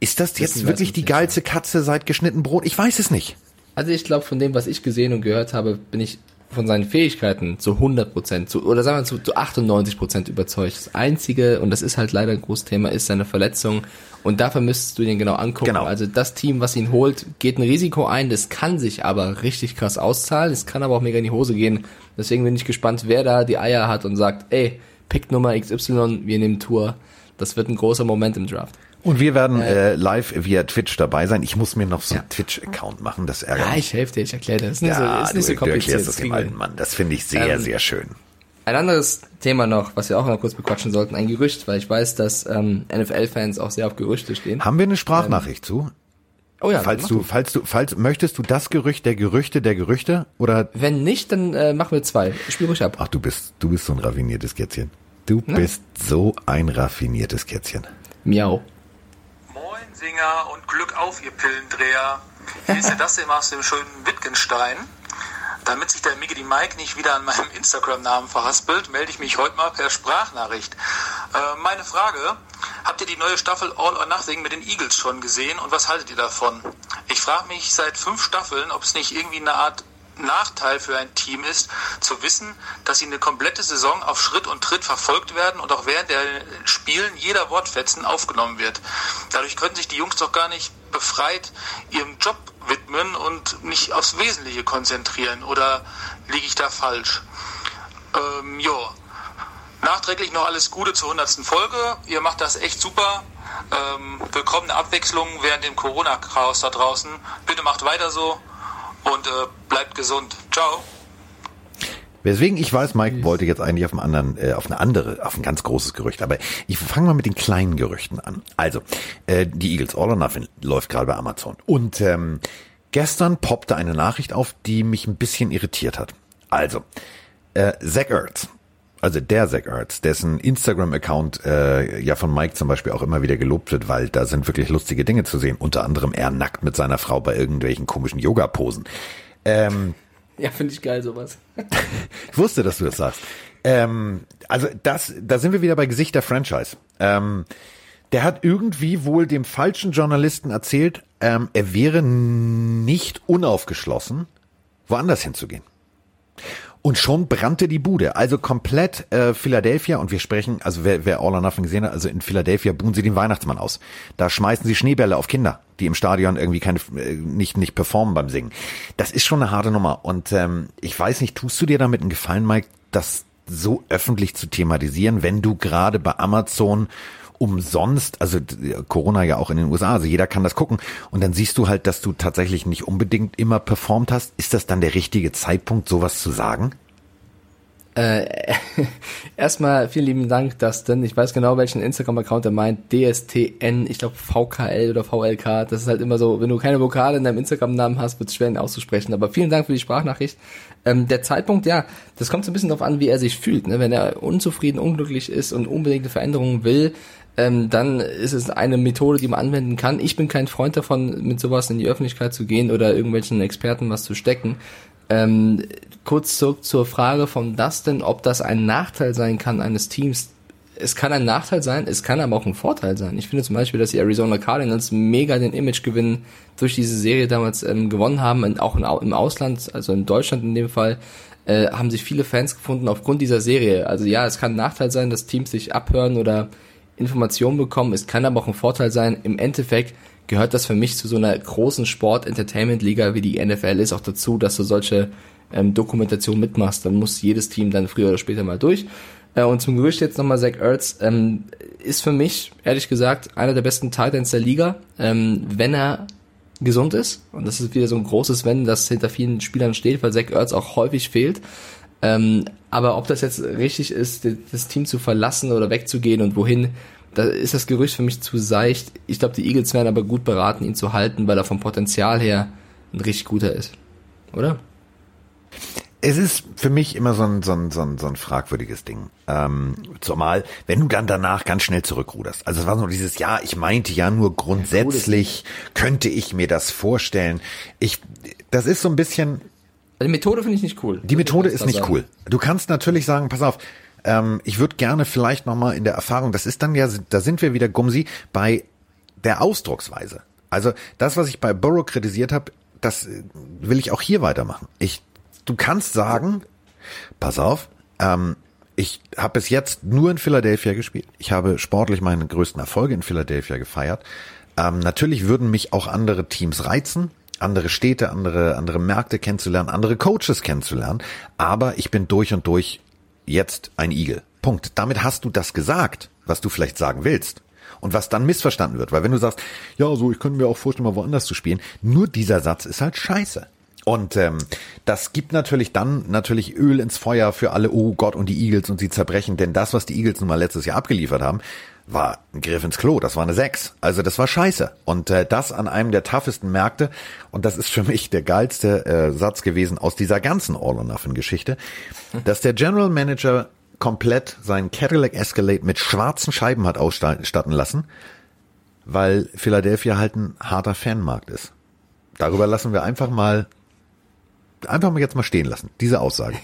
ist das jetzt wirklich die geilste Katze seit geschnitten Brot? Ich weiß es nicht. Also ich glaube, von dem, was ich gesehen und gehört habe, bin ich von seinen Fähigkeiten zu 100 Prozent, zu, oder sagen wir zu, zu 98 Prozent überzeugt. Das Einzige, und das ist halt leider ein großes Thema, ist seine Verletzung. Und dafür müsstest du den genau angucken. Genau. Also das Team, was ihn holt, geht ein Risiko ein. Das kann sich aber richtig krass auszahlen. Es kann aber auch mega in die Hose gehen. Deswegen bin ich gespannt, wer da die Eier hat und sagt, ey, Pick Nummer XY, wir nehmen Tour. Das wird ein großer Moment im Draft. Und wir werden äh, live via Twitch dabei sein. Ich muss mir noch so einen Ja. Twitch-Account machen, das ärgert Ja, mich. ich helfe dir, ich erkläre das. Ist nicht Ja, so, ist nicht du, so du kompliziert. erklärst das dem alten. Mann. Das finde ich sehr, Ähm, sehr schön. Ein anderes Thema noch, was wir auch noch kurz bequatschen sollten, ein Gerücht, weil ich weiß, dass ähm, NFL-Fans auch sehr auf Gerüchte stehen. Haben wir eine Sprachnachricht zu? Oh ja, Falls du, falls du, falls, möchtest du das Gerücht der Gerüchte der Gerüchte oder, Wenn nicht, dann äh, machen wir zwei. Spiel ruhig ab. ach, du bist, du bist so ein raffiniertes Kätzchen. Du bist so ein raffiniertes Kätzchen. Miau. Moin Singer und Glück auf, ihr Pillendreher. Hier ist der Dustin aus dem schönen Wittgenstein. Damit sich der Mickey Mike nicht wieder an meinem Instagram-Namen verhaspelt, melde ich mich heute mal per Sprachnachricht. Äh, meine Frage, habt ihr die neue Staffel All or Nothing mit den Eagles schon gesehen und was haltet ihr davon? Ich frage mich seit fünf Staffeln, ob es nicht irgendwie eine Art Nachteil für ein Team ist, zu wissen, dass sie eine komplette Saison auf Schritt und Tritt verfolgt werden und auch während der Spielen jeder Wortfetzen aufgenommen wird. Dadurch können sich die Jungs doch gar nicht befreit ihrem Job widmen und nicht aufs Wesentliche konzentrieren. Oder liege ich da falsch? Ähm, jo. Nachträglich noch alles Gute zur 100. Folge. Ihr macht das echt super. Ähm, willkommene Abwechslung während dem Corona-Chaos da draußen. Bitte macht weiter so und äh, bleibt gesund. Ciao. Weswegen ich weiß, Mike wollte jetzt eigentlich auf einen anderen, äh, auf eine andere, auf ein ganz großes Gerücht. Aber ich fange mal mit den kleinen Gerüchten an. Also, äh, die Eagles All or Nothing läuft gerade bei Amazon. Und ähm, gestern poppte eine Nachricht auf, die mich ein bisschen irritiert hat. Also, äh, Zach Ertz, also der Zach Ertz, dessen Instagram-Account äh, ja von Mike zum Beispiel auch immer wieder gelobt wird, weil da sind wirklich lustige Dinge zu sehen. Unter anderem er nackt mit seiner Frau bei irgendwelchen komischen Yoga-Posen. Ähm, Ja, finde ich geil, sowas. ich wusste, dass du das sagst. Ähm, also das, da sind wir wieder bei Gesicht der Franchise. Ähm, der hat irgendwie wohl dem falschen Journalisten erzählt, ähm, er wäre nicht unaufgeschlossen, woanders hinzugehen. Und schon brannte die Bude. Also komplett äh, Philadelphia, und wir sprechen, also wer, wer All or Nothing gesehen hat, also in Philadelphia buhen sie den Weihnachtsmann aus. Da schmeißen sie Schneebälle auf Kinder, die im Stadion irgendwie keine, äh, nicht, nicht performen beim Singen. Das ist schon eine harte Nummer. Und ähm, ich weiß nicht, tust du dir damit einen Gefallen, Mike, das so öffentlich zu thematisieren, wenn du gerade bei Amazon umsonst, also Corona ja auch in den USA, also jeder kann das gucken und dann siehst du halt, dass du tatsächlich nicht unbedingt immer performt hast. Ist das dann der richtige Zeitpunkt, sowas zu sagen? Äh, erstmal vielen lieben Dank, Dustin. Ich weiß genau, welchen Instagram-Account er meint. DSTN, ich glaube VKL oder VLK. Das ist halt immer so, wenn du keine Vokale in deinem Instagram-Namen hast, wird es schwer, ihn auszusprechen. Aber vielen Dank für die Sprachnachricht. Ähm, der Zeitpunkt, ja, das kommt so ein bisschen darauf an, wie er sich fühlt. Ne? Wenn er unzufrieden, unglücklich ist und unbedingte Veränderungen will, ähm, dann ist es eine Methode, die man anwenden kann. Ich bin kein Freund davon, mit sowas in die Öffentlichkeit zu gehen oder irgendwelchen Experten was zu stecken. Ähm, kurz zurück zur Frage von Dustin, ob das ein Nachteil sein kann eines Teams. Es kann ein Nachteil sein, es kann aber auch ein Vorteil sein. Ich finde zum Beispiel, dass die Arizona Cardinals mega den Imagegewinn durch diese Serie damals ähm, gewonnen haben, und auch in, im Ausland, also in Deutschland in dem Fall, äh, haben sich viele Fans gefunden aufgrund dieser Serie. Also ja, es kann ein Nachteil sein, dass Teams sich abhören oder Informationen bekommen. Es kann aber auch ein Vorteil sein. Im Endeffekt gehört das für mich zu so einer großen Sport-Entertainment-Liga wie die NFL ist auch dazu, dass du solche ähm, Dokumentationen mitmachst. Dann muss jedes Team dann früher oder später mal durch. Äh, und zum Gerücht jetzt nochmal Zach Ertz ähm, ist für mich, ehrlich gesagt, einer der besten Titans der Liga, ähm, wenn er gesund ist. Und das ist wieder so ein großes Wenn, das hinter vielen Spielern steht, weil Zach Ertz auch häufig fehlt. Ähm, aber ob das jetzt richtig ist, das Team zu verlassen oder wegzugehen und wohin, da ist das Gerücht für mich zu seicht. Ich glaube, die Eagles wären aber gut beraten, ihn zu halten, weil er vom Potenzial her ein richtig guter ist. Oder? es ist für mich immer so ein, so ein, so ein, so ein fragwürdiges Ding. Ähm, zumal, wenn du dann danach ganz schnell zurückruderst. Also es war so dieses, ja, ich meinte ja nur grundsätzlich, könnte ich mir das vorstellen. Ich, das ist so ein bisschen, die Methode finde ich nicht cool. die Methode Muss ich ist nicht klar cool. Du kannst natürlich sagen, pass auf, ähm, ich würde gerne vielleicht nochmal in der Erfahrung, das ist dann ja, da sind wir wieder, Gumsi, bei der Ausdrucksweise. Also das, was ich bei Burrow kritisiert habe, das äh, will ich auch hier weitermachen. Ich, du kannst sagen, pass auf, ähm, ich habe bis jetzt nur in Philadelphia gespielt. Ich habe sportlich meine größten Erfolge in Philadelphia gefeiert. Ähm, natürlich würden mich auch andere Teams reizen, andere Städte, andere, andere Märkte kennenzulernen, andere Coaches kennenzulernen. Aber ich bin durch und durch jetzt ein Igel. Punkt. Damit hast du das gesagt, was du vielleicht sagen willst. Und was dann missverstanden wird. Weil wenn du sagst, ja, so, ich könnte mir auch vorstellen, mal woanders zu spielen, nur dieser Satz ist halt scheiße. Und ähm, das gibt natürlich dann natürlich Öl ins Feuer für alle, oh Gott, und die Eagles und sie zerbrechen. Denn das, was die Eagles nun mal letztes Jahr abgeliefert haben, war ein Griff ins Klo. Das war eine 6. Also das war scheiße. Und äh, das an einem der toughesten Märkte. Und das ist für mich der geilste äh, Satz gewesen aus dieser ganzen All-or-Nothing-Geschichte, dass der General Manager komplett seinen Cadillac Escalade mit schwarzen Scheiben hat ausstatten lassen, weil Philadelphia halt ein harter Fanmarkt ist. Darüber lassen wir einfach mal, einfach mal jetzt mal stehen lassen, diese Aussage.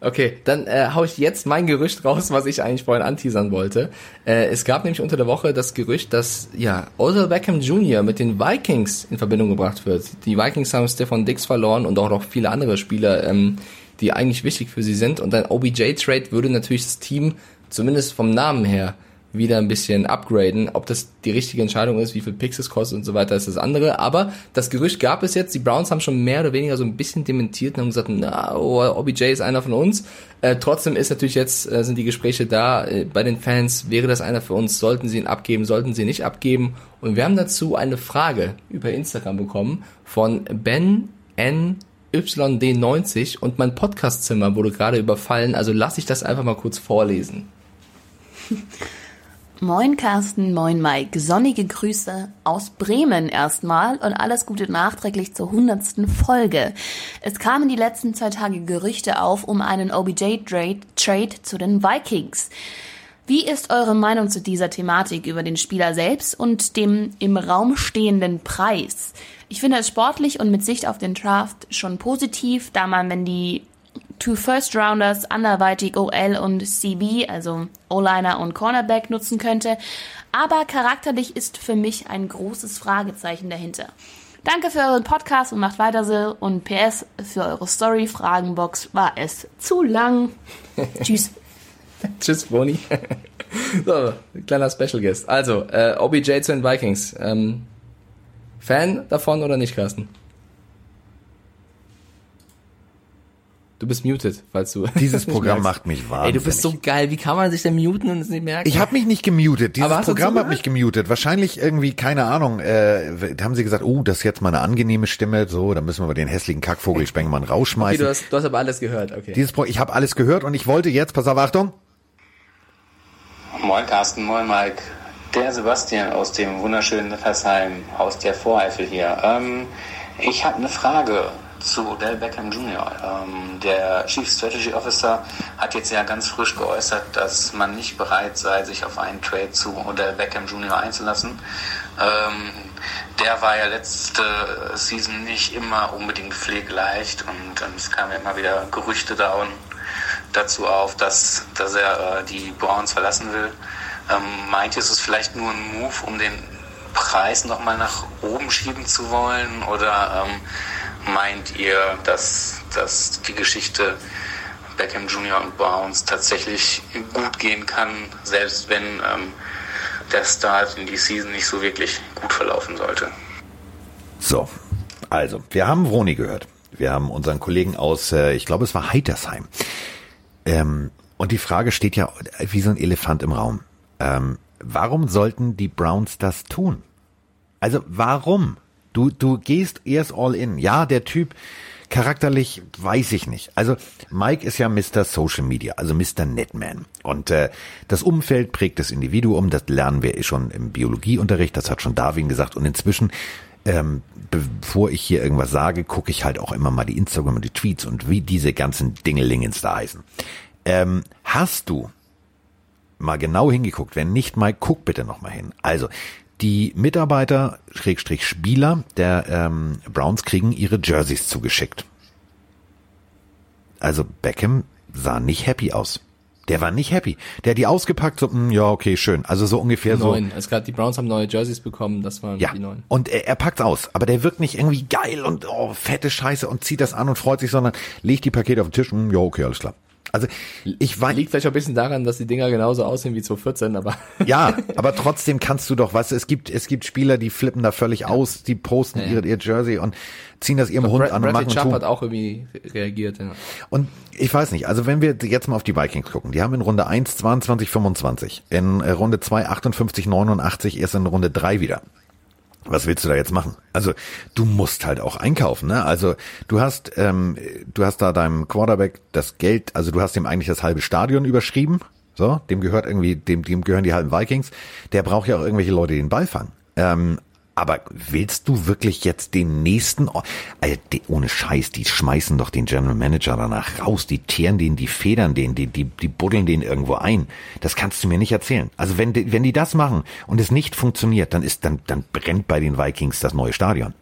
Okay, dann äh, hau ich jetzt mein Gerücht raus, was ich eigentlich vorhin anteasern wollte. Äh, es gab nämlich unter der Woche das Gerücht, dass ja Odell Beckham Jr. mit den Vikings in Verbindung gebracht wird. Die Vikings haben Stefan Dix verloren und auch noch viele andere Spieler, ähm, die eigentlich wichtig für sie sind. Und ein OBJ-Trade würde natürlich das Team, zumindest vom Namen her, wieder ein bisschen upgraden. Ob das die richtige Entscheidung ist, wie viel es kostet und so weiter, ist das andere. Aber das Gerücht gab es jetzt. Die Browns haben schon mehr oder weniger so ein bisschen dementiert und haben gesagt, na, oh, OBJ ist einer von uns. Äh, trotzdem ist natürlich jetzt, äh, sind die Gespräche da äh, bei den Fans. Wäre das einer für uns? Sollten sie ihn abgeben? Sollten sie nicht abgeben? Und wir haben dazu eine Frage über Instagram bekommen von Ben N. YD90 und mein Podcastzimmer wurde gerade überfallen, also lasse ich das einfach mal kurz vorlesen. Moin Carsten, moin Mike. Sonnige Grüße aus Bremen erstmal und alles Gute nachträglich zur hundertsten Folge. Es kamen die letzten zwei Tage Gerüchte auf um einen OBJ-Trade Trade zu den Vikings. Wie ist eure Meinung zu dieser Thematik über den Spieler selbst und dem im Raum stehenden Preis? Ich finde es sportlich und mit Sicht auf den Draft schon positiv, da man, wenn die Two First Rounders anderweitig OL und CB, also O-Liner und Cornerback nutzen könnte. Aber charakterlich ist für mich ein großes Fragezeichen dahinter. Danke für euren Podcast und macht weiter so. Und PS, für eure Story-Fragenbox war es zu lang. Tschüss. Tschüss, Boni. so, kleiner Special Guest. Also, äh, OBJ zu den Vikings. Ähm, Fan davon oder nicht, Carsten? Du bist muted, falls du. Dieses Programm merkst. macht mich Ey, wahnsinnig. du bist so geil. Wie kann man sich denn muten und es nicht merken? Ich habe mich nicht gemutet. Dieses Programm hat mich gemutet. Wahrscheinlich irgendwie, keine Ahnung, äh, haben sie gesagt, oh, das ist jetzt mal eine angenehme Stimme, so, dann müssen wir den hässlichen Kackvogel Spengmann okay, rausschmeißen. du, hast, du hast aber alles gehört. Okay. Dieses Pro ich habe alles gehört und ich wollte jetzt, pass auf, Achtung. Moin Carsten, moin Mike. Der Sebastian aus dem wunderschönen Versheim, aus der Voreifel hier. Ähm, ich habe eine Frage zu Odell Beckham Jr. Ähm, der Chief Strategy Officer hat jetzt ja ganz frisch geäußert, dass man nicht bereit sei, sich auf einen Trade zu Odell Beckham Jr. einzulassen. Ähm, der war ja letzte Season nicht immer unbedingt pflegeleicht und ähm, es kamen ja immer wieder Gerüchte da dazu auf, dass, dass er äh, die Browns verlassen will. Ähm, meint ihr, ist es vielleicht nur ein Move, um den Preis nochmal nach oben schieben zu wollen? Oder ähm, meint ihr, dass, dass die Geschichte Beckham Jr. und Browns tatsächlich gut gehen kann, selbst wenn ähm, der Start in die Season nicht so wirklich gut verlaufen sollte? So, also, wir haben Vroni gehört. Wir haben unseren Kollegen aus, äh, ich glaube, es war Heitersheim. Ähm, und die Frage steht ja wie so ein Elefant im Raum. Ähm, warum sollten die Browns das tun? Also warum? Du, du gehst erst all in. Ja, der Typ charakterlich weiß ich nicht. Also Mike ist ja Mr. Social Media, also Mr. Netman. Und äh, das Umfeld prägt das Individuum, das lernen wir eh schon im Biologieunterricht, das hat schon Darwin gesagt. Und inzwischen ähm, bevor ich hier irgendwas sage, gucke ich halt auch immer mal die Instagram und die Tweets und wie diese ganzen Dingelingens da heißen. Ähm, hast du mal genau hingeguckt? Wenn nicht mal, guck bitte noch mal hin. Also, die Mitarbeiter, Schrägstrich Spieler der ähm, Browns kriegen ihre Jerseys zugeschickt. Also Beckham sah nicht happy aus. Der war nicht happy. Der hat die ausgepackt, so, mh, ja, okay, schön. Also so ungefähr so. Neun. Es gab, die Browns haben neue Jerseys bekommen, das waren Ja, die neuen. und er, er packt's aus, aber der wirkt nicht irgendwie geil und oh, fette Scheiße und zieht das an und freut sich, sondern legt die Pakete auf den Tisch und ja, okay, alles klar. Also ich weiß, Liegt vielleicht auch ein bisschen daran, dass die Dinger genauso aussehen wie 2014, aber ja, aber trotzdem kannst du doch, weißt du, es gibt es gibt Spieler, die flippen da völlig aus, die posten Ja, ja. Ihre, ihr Jersey und ziehen das ihrem Hund Brad, an und Bradley machen Chubb hat auch irgendwie reagiert. Ja. Und ich weiß nicht, also wenn wir jetzt mal auf die Vikings gucken, die haben in Runde 1 22 25, in äh, Runde 2 58 89, erst in Runde 3 wieder. Was willst du da jetzt machen? Also du musst halt auch einkaufen, ne? Also du hast ähm, du hast da deinem Quarterback das Geld, also du hast ihm eigentlich das halbe Stadion überschrieben, so, dem gehört irgendwie, dem dem gehören die halben Vikings. Der braucht ja auch irgendwelche Leute, die den Ball fangen. Ähm, aber willst du wirklich jetzt den nächsten, O- Alter, die, ohne Scheiß, die schmeißen doch den General Manager danach raus, die teeren den, die federn den, die, die, die buddeln den irgendwo ein. Das kannst du mir nicht erzählen. Also wenn, die- wenn die das machen und es nicht funktioniert, dann ist, dann, dann brennt bei den Vikings das neue Stadion.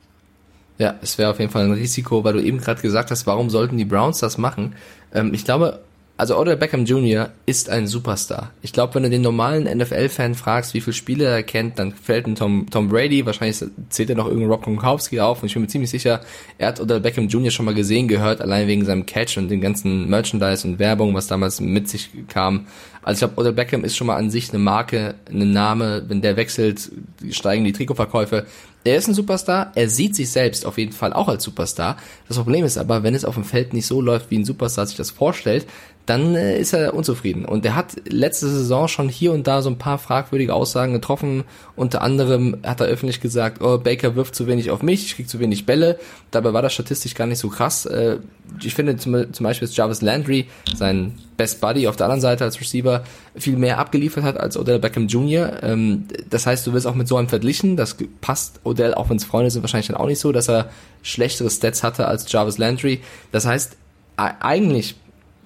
Ja, es wäre auf jeden Fall ein Risiko, weil du eben gerade gesagt hast, warum sollten die Browns das machen? Ähm, ich glaube, also Odell Beckham Jr. ist ein Superstar. Ich glaube, wenn du den normalen NFL-Fan fragst, wie viele Spiele er kennt, dann fällt ein Tom, Tom Brady, wahrscheinlich zählt er noch irgendein Rob Gronkowski auf und ich bin mir ziemlich sicher, er hat Odell Beckham Jr. schon mal gesehen, gehört, allein wegen seinem Catch und dem ganzen Merchandise und Werbung, was damals mit sich kam. Also ich glaube, Odell Beckham ist schon mal an sich eine Marke, ein Name, wenn der wechselt, steigen die Trikotverkäufe. Er ist ein Superstar, er sieht sich selbst auf jeden Fall auch als Superstar. Das Problem ist aber, wenn es auf dem Feld nicht so läuft, wie ein Superstar sich das vorstellt, dann äh, ist er unzufrieden. Und er hat letzte Saison schon hier und da so ein paar fragwürdige Aussagen getroffen. Unter anderem hat er öffentlich gesagt, oh, Baker wirft zu wenig auf mich, ich krieg zu wenig Bälle. Dabei war das statistisch gar nicht so krass. Äh, ich finde zum, zum Beispiel, dass Jarvis Landry, sein Best Buddy auf der anderen Seite als Receiver, viel mehr abgeliefert hat als Odell Beckham Jr. Ähm, das heißt, du wirst auch mit so einem verglichen. Das passt Odell, auch wenn es Freunde sind, wahrscheinlich dann auch nicht so, dass er schlechtere Stats hatte als Jarvis Landry. Das heißt, e- eigentlich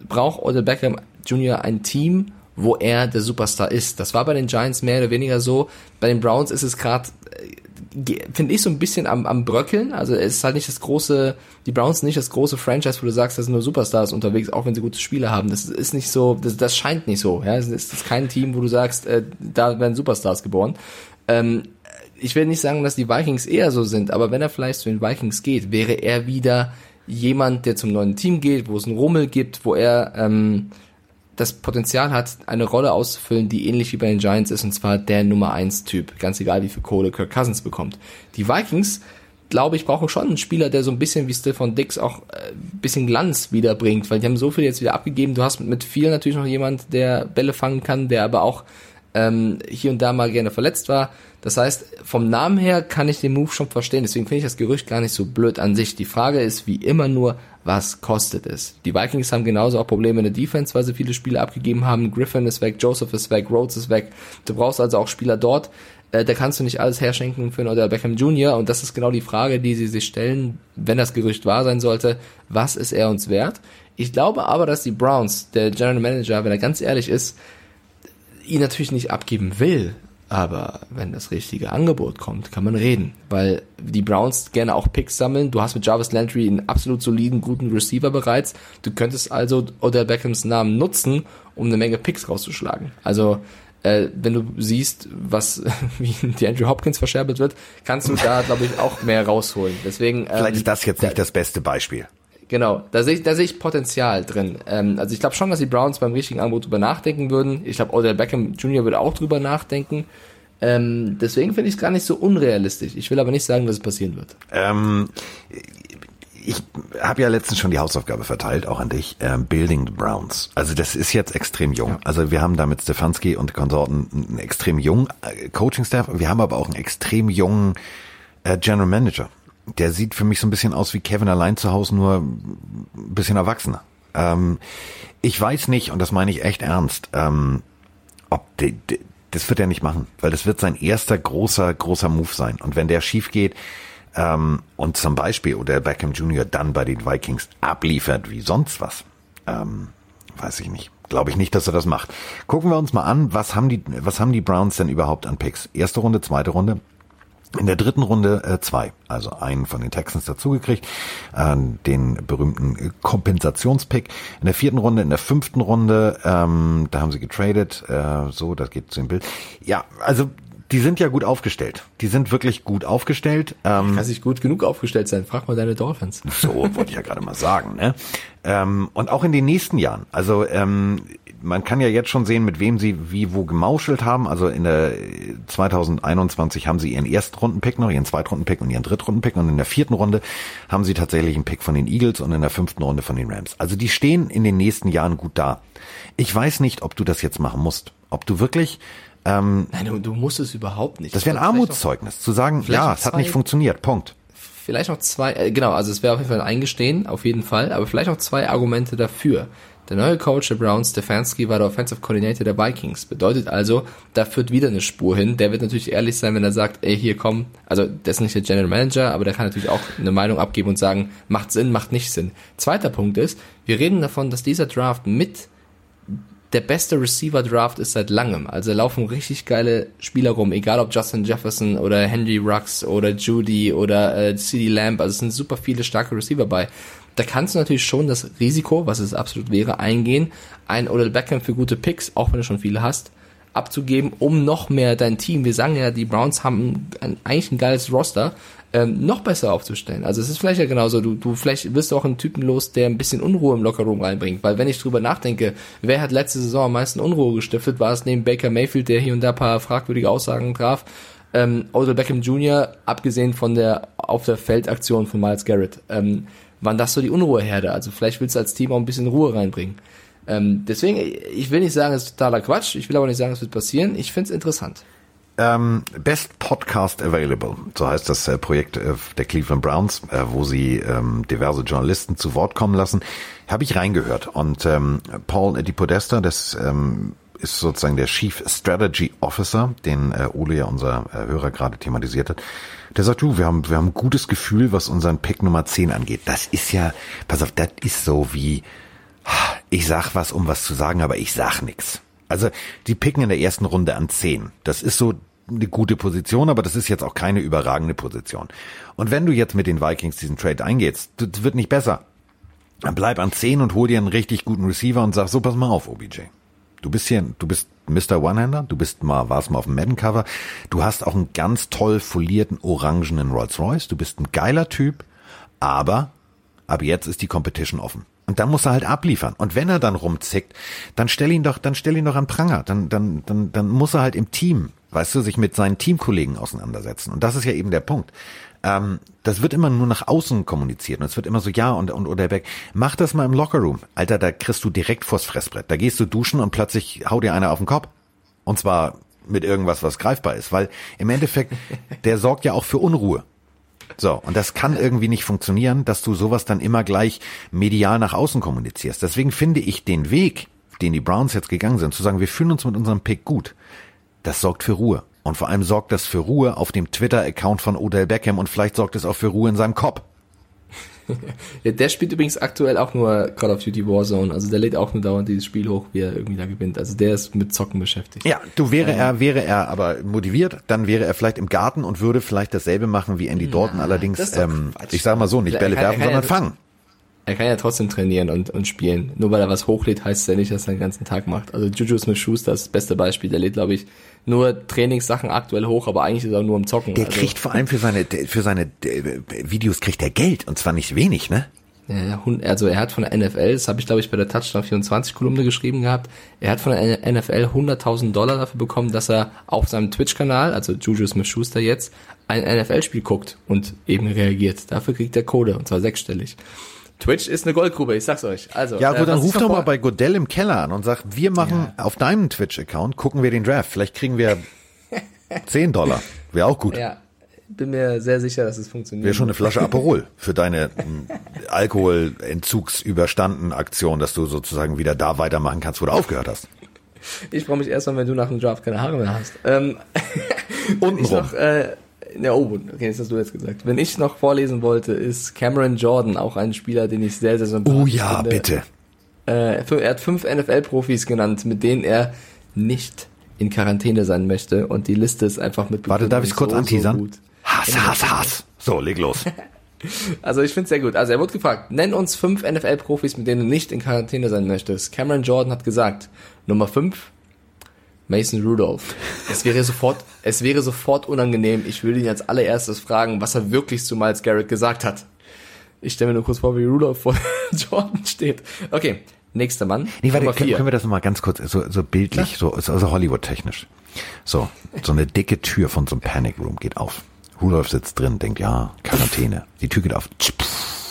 braucht Odell Beckham Jr. ein Team, wo er der Superstar ist. Das war bei den Giants mehr oder weniger so. Bei den Browns ist es gerade, finde ich, so ein bisschen am, am Bröckeln. Also es ist halt nicht das große, die Browns nicht das große Franchise, wo du sagst, da sind nur Superstars unterwegs, auch wenn sie gute Spieler haben. Das ist nicht so, das, das scheint nicht so. Ja, es ist, ist kein Team, wo du sagst, äh, da werden Superstars geboren. Ähm, ich will nicht sagen, dass die Vikings eher so sind, aber wenn er vielleicht zu den Vikings geht, wäre er wieder jemand, der zum neuen Team geht, wo es einen Rummel gibt, wo er ähm, das Potenzial hat, eine Rolle auszufüllen, die ähnlich wie bei den Giants ist, und zwar der Nummer 1 Typ. Ganz egal, wie viel Kohle Kirk Cousins bekommt. Die Vikings, glaube ich, brauchen schon einen Spieler, der so ein bisschen wie Stefan Dix auch äh, ein bisschen Glanz wiederbringt, weil die haben so viel jetzt wieder abgegeben. Du hast mit viel natürlich noch jemand, der Bälle fangen kann, der aber auch ähm, hier und da mal gerne verletzt war. Das heißt, vom Namen her kann ich den Move schon verstehen. Deswegen finde ich das Gerücht gar nicht so blöd an sich. Die Frage ist wie immer nur, was kostet es? Die Vikings haben genauso auch Probleme in der Defense, weil sie viele Spiele abgegeben haben. Griffin ist weg, Joseph ist weg, Rhodes ist weg. Du brauchst also auch Spieler dort. Äh, da kannst du nicht alles herschenken für einen Odell Beckham Jr. Und das ist genau die Frage, die sie sich stellen, wenn das Gerücht wahr sein sollte. Was ist er uns wert? Ich glaube aber, dass die Browns, der General Manager, wenn er ganz ehrlich ist, ihn natürlich nicht abgeben will. Aber wenn das richtige Angebot kommt, kann man reden. Weil die Browns gerne auch Picks sammeln. Du hast mit Jarvis Landry einen absolut soliden, guten Receiver bereits. Du könntest also Odell Beckhams Namen nutzen, um eine Menge Picks rauszuschlagen. Also äh, wenn du siehst, was wie die Andrew Hopkins verscherbelt wird, kannst du da, glaube ich, auch mehr rausholen. Deswegen Vielleicht ähm, ist das jetzt nicht das beste Beispiel. Genau, da sehe ich, da sehe ich Potenzial drin. Ähm, also ich glaube schon, dass die Browns beim richtigen Angebot drüber nachdenken würden. Ich glaube, Odell Beckham Jr. würde auch drüber nachdenken. Ähm, deswegen finde ich es gar nicht so unrealistisch. Ich will aber nicht sagen, dass es passieren wird. Ähm, ich habe ja letztens schon die Hausaufgabe verteilt, auch an dich, ähm, Building the Browns. Also das ist jetzt extrem jung. Also wir haben da mit Stefanski und Konsorten einen extrem jungen äh, Coaching-Staff. Wir haben aber auch einen extrem jungen äh, General Manager. Der sieht für mich so ein bisschen aus wie Kevin allein zu Hause, nur ein bisschen erwachsener. Ähm, ich weiß nicht, und das meine ich echt ernst, ähm, ob de, de, das wird er nicht machen, weil das wird sein erster großer, großer Move sein. Und wenn der schief geht, ähm, und zum Beispiel Odell Beckham Jr. dann bei den Vikings abliefert wie sonst was, ähm, weiß ich nicht. Glaube ich nicht, dass er das macht. Gucken wir uns mal an, was haben die, was haben die Browns denn überhaupt an Picks? Erste Runde, zweite Runde. In der dritten Runde äh, zwei, also einen von den Texans dazugekriegt, äh, den berühmten Kompensationspick. In der vierten Runde, in der fünften Runde, ähm, da haben sie getradet, äh, so, das geht zu dem Bild. Ja, also die sind ja gut aufgestellt. Die sind wirklich gut aufgestellt. Ähm, Kann sich gut genug aufgestellt sein. Frag mal deine Dolphins. so wollte ich ja gerade mal sagen. Ne? Ähm, und auch in den nächsten Jahren. Also ähm, man kann ja jetzt schon sehen, mit wem sie wie wo gemauschelt haben. Also in der 2021 haben sie ihren ersten Rundenpick noch, ihren Zweitrunden-Pick und ihren Drittrunden-Pick und in der vierten Runde haben sie tatsächlich einen Pick von den Eagles und in der fünften Runde von den Rams. Also die stehen in den nächsten Jahren gut da. Ich weiß nicht, ob du das jetzt machen musst. Ob du wirklich ähm, Nein, du, du musst es überhaupt nicht. das wäre ein Armutszeugnis, zu sagen, ja, es hat nicht funktioniert, Punkt. vielleicht noch zwei, äh, genau, also es wäre auf jeden Fall ein Eingestehen, auf jeden Fall, aber vielleicht noch zwei Argumente dafür. Der neue Coach der Browns, Stefanski, war der Offensive Coordinator der Vikings. Bedeutet also, da führt wieder eine Spur hin. Der wird natürlich ehrlich sein, wenn er sagt, ey, hier komm, also der ist nicht der General Manager, aber der kann natürlich auch eine Meinung abgeben und sagen, macht Sinn, macht nicht Sinn. Zweiter Punkt ist, wir reden davon, dass dieser Draft mit der beste Receiver-Draft ist seit langem. Also da laufen richtig geile Spieler rum, egal ob Justin Jefferson oder Henry Rux oder Judy oder äh, CD Lamb. Also es sind super viele starke Receiver bei. Da kannst du natürlich schon das Risiko, was es absolut wäre, eingehen, ein Odell Beckham für gute Picks, auch wenn du schon viele hast, abzugeben, um noch mehr dein Team, wir sagen ja, die Browns haben ein, eigentlich ein geiles Roster, ähm, noch besser aufzustellen. Also es ist vielleicht ja genauso, du, du vielleicht wirst du auch einen Typen los, der ein bisschen Unruhe im Lockerroom reinbringt, weil wenn ich drüber nachdenke, wer hat letzte Saison am meisten Unruhe gestiftet, war es neben Baker Mayfield, der hier und da paar fragwürdige Aussagen traf, ähm, Odell Beckham Jr., abgesehen von der auf der Feldaktion von Miles Garrett, ähm, waren das so die Unruheherde. Also vielleicht willst du als Team auch ein bisschen Ruhe reinbringen. Ähm, deswegen, ich will nicht sagen, es ist totaler Quatsch, ich will aber nicht sagen, es wird passieren. Ich finde es interessant. Ähm, Best Podcast Available, so heißt das äh, Projekt äh, der Cleveland Browns, äh, wo sie ähm, diverse Journalisten zu Wort kommen lassen, habe ich reingehört. Und ähm, Paul Di Podesta, das ähm, ist sozusagen der Chief Strategy Officer, den äh, Ole ja unser äh, Hörer gerade thematisiert hat. Der sagt, du, wir haben, wir haben ein gutes Gefühl, was unseren Pick Nummer 10 angeht. Das ist ja, pass auf, das ist so wie, ich sag was, um was zu sagen, aber ich sag nix. Also die picken in der ersten Runde an 10. Das ist so eine gute Position, aber das ist jetzt auch keine überragende Position. Und wenn du jetzt mit den Vikings diesen Trade eingehst, das wird nicht besser. Dann bleib an 10 und hol dir einen richtig guten Receiver und sag so, pass mal auf, OBJ. Du bist hier, du bist Mr. One-Hander, du bist mal, warst mal auf dem Madden-Cover, du hast auch einen ganz toll folierten orangenen Rolls-Royce, du bist ein geiler Typ, aber ab jetzt ist die Competition offen. Und dann muss er halt abliefern. Und wenn er dann rumzickt, dann stell ihn doch, dann stell ihn doch an Pranger. Dann, dann, dann, dann muss er halt im Team, weißt du, sich mit seinen Teamkollegen auseinandersetzen. Und das ist ja eben der Punkt. Ähm, das wird immer nur nach außen kommuniziert. Und es wird immer so, ja, und, und oder Beck, mach das mal im Lockerroom. Alter, da kriegst du direkt vors Fressbrett. Da gehst du duschen und plötzlich hau dir einer auf den Kopf. Und zwar mit irgendwas, was greifbar ist. Weil im Endeffekt, der sorgt ja auch für Unruhe. So, und das kann irgendwie nicht funktionieren, dass du sowas dann immer gleich medial nach außen kommunizierst. Deswegen finde ich den Weg, den die Browns jetzt gegangen sind, zu sagen, wir fühlen uns mit unserem Pick gut, das sorgt für Ruhe. Und vor allem sorgt das für Ruhe auf dem Twitter-Account von Odell Beckham und vielleicht sorgt es auch für Ruhe in seinem Kopf. Ja, der spielt übrigens aktuell auch nur Call of Duty Warzone. Also der lädt auch nur dauernd dieses Spiel hoch, wie er irgendwie da gewinnt. Also der ist mit Zocken beschäftigt. Ja, du wäre er, wäre er aber motiviert, dann wäre er vielleicht im Garten und würde vielleicht dasselbe machen wie Andy Dalton. Allerdings, ähm, Quatsch. ich sag mal so, nicht Bälle er werfen, sondern fangen. Er kann ja trotzdem trainieren und, und spielen. Nur weil er was hochlädt, heißt es ja nicht, dass er den ganzen Tag macht. Also Juju Smith Schuster ist das beste Beispiel. Der lädt, glaube ich, nur Trainingssachen aktuell hoch, aber eigentlich ist er nur im Zocken. Der also, kriegt vor allem für seine, für seine äh, Videos kriegt er Geld und zwar nicht wenig, ne? Ja, also er hat von der NFL, das habe ich glaube ich bei der Touchdown 24 Kolumne geschrieben gehabt, er hat von der NFL 100.000 Dollar dafür bekommen, dass er auf seinem Twitch-Kanal, also Juju Smith-Schuster jetzt, ein NFL-Spiel guckt und eben reagiert. Dafür kriegt er Kohle, und zwar sechsstellig. Twitch ist eine Goldgrube, ich sag's euch. Also, Ja äh, gut, dann was ich ruf doch mal bei Godell im Keller an und sag, wir machen auf deinem Twitch-Account, gucken wir den Draft. Vielleicht kriegen wir 10 Dollar. Wäre auch gut. Ja, bin mir sehr sicher, dass es funktioniert. Wäre schon eine Flasche Aperol für deine Alkoholentzugsüberstanden Aktion, dass du sozusagen wieder da weitermachen kannst, wo du aufgehört hast. Ich freue mich erstmal, wenn du nach dem Draft keine Haare mehr hast. Ähm, Untenrum. ich noch, äh, ja, oh, okay, das hast du jetzt gesagt. Wenn ich noch vorlesen wollte, ist Cameron Jordan auch ein Spieler, den ich sehr, sehr sympathisch Oh ja, finde. bitte. Äh, er hat fünf NFL-Profis genannt, mit denen er nicht in Quarantäne sein möchte. Und die Liste ist einfach mit Warte, darf ich kurz so, anteasern? So. Hass, Hass, Hass. So, leg los. Also ich finde es sehr gut. Also er wurde gefragt, nenn uns fünf NFL-Profis, mit denen du nicht in Quarantäne sein möchtest. Cameron Jordan hat gesagt, Nummer fünf, Mason Rudolph. Es wäre sofort, es wäre sofort unangenehm. Ich will ihn als allererstes fragen, was er wirklich zu Miles Garrett gesagt hat. Ich stelle mir nur kurz vor, wie Rudolph vor Jordan steht. Okay, nächster Mann. Nee, warte, können, können wir das nochmal ganz kurz, so, so bildlich, so, also Hollywood-technisch. So, so eine dicke Tür von so einem Panic Room geht auf. Rudolph sitzt drin, denkt, ja, Quarantäne. Die Tür geht auf. Rein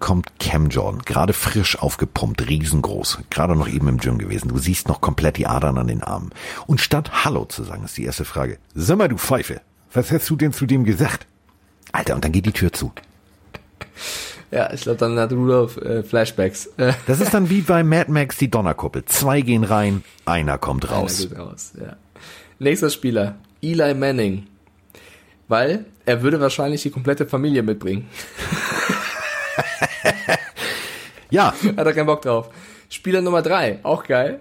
kommt Cam Jordan, gerade frisch aufgepumpt, riesengroß, gerade noch eben im Gym gewesen. Du siehst noch komplett die Adern an den Armen. Und statt Hallo zu sagen, ist die erste Frage, sag mal, du Pfeife, was hast du denn zu dem gesagt? Alter, und dann geht die Tür zu. Ja, ich glaube, dann hat Rudolph äh, Flashbacks. Das ist dann wie bei Mad Max die Donnerkuppel. Zwei gehen rein, einer kommt Einer raus. geht raus. Ja. Nächster Spieler, Eli Manning. Weil er würde wahrscheinlich die komplette Familie mitbringen. Ja, Hat er keinen Bock drauf. Spieler Nummer drei, auch geil.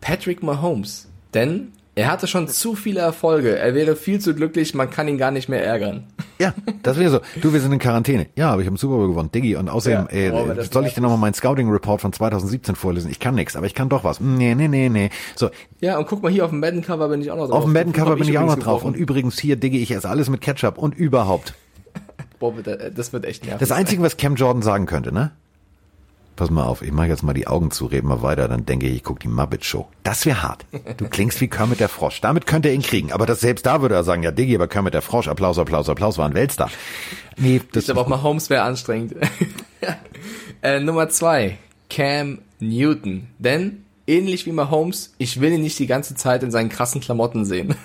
Patrick Mahomes. Denn er hatte schon zu viele Erfolge. Er wäre viel zu glücklich, man kann ihn gar nicht mehr ärgern. Ja, das wäre so. Du, wir sind in Quarantäne. Ja, aber ich habe einen Super Bowl gewonnen. Diggi, und außerdem, Ja, aber äh, das soll ich dir nochmal meinen Scouting-Report von 2017 vorlesen? Ich kann nix, aber ich kann doch was. Nee, nee, nee, nee. So, Ja, und guck mal, hier auf dem Madden-Cover bin ich auch noch drauf. auf dem Madden-Cover bin ich auch noch drauf. Und übrigens hier, Diggi, ich esse alles mit Ketchup und überhaupt. Boah, bitte, das wird echt nervig. Das Einzige, was Cam Jordan sagen könnte, ne? Pass mal auf, ich mache jetzt mal die Augen zu, reden mal weiter, dann denke ich, ich guck die Muppet Show. Das wäre hart. Du klingst wie Kermit der Frosch. Damit könnte er ihn kriegen. Aber das selbst da würde er sagen, ja, Diggi, aber Kermit der Frosch, Applaus, Applaus, Applaus, war ein Weltstar. Nee, das Ich glaube auch mal Holmes wäre anstrengend. äh, Nummer zwei, Cam Newton. Denn, ähnlich wie Mahomes, ich will ihn nicht die ganze Zeit in seinen krassen Klamotten sehen.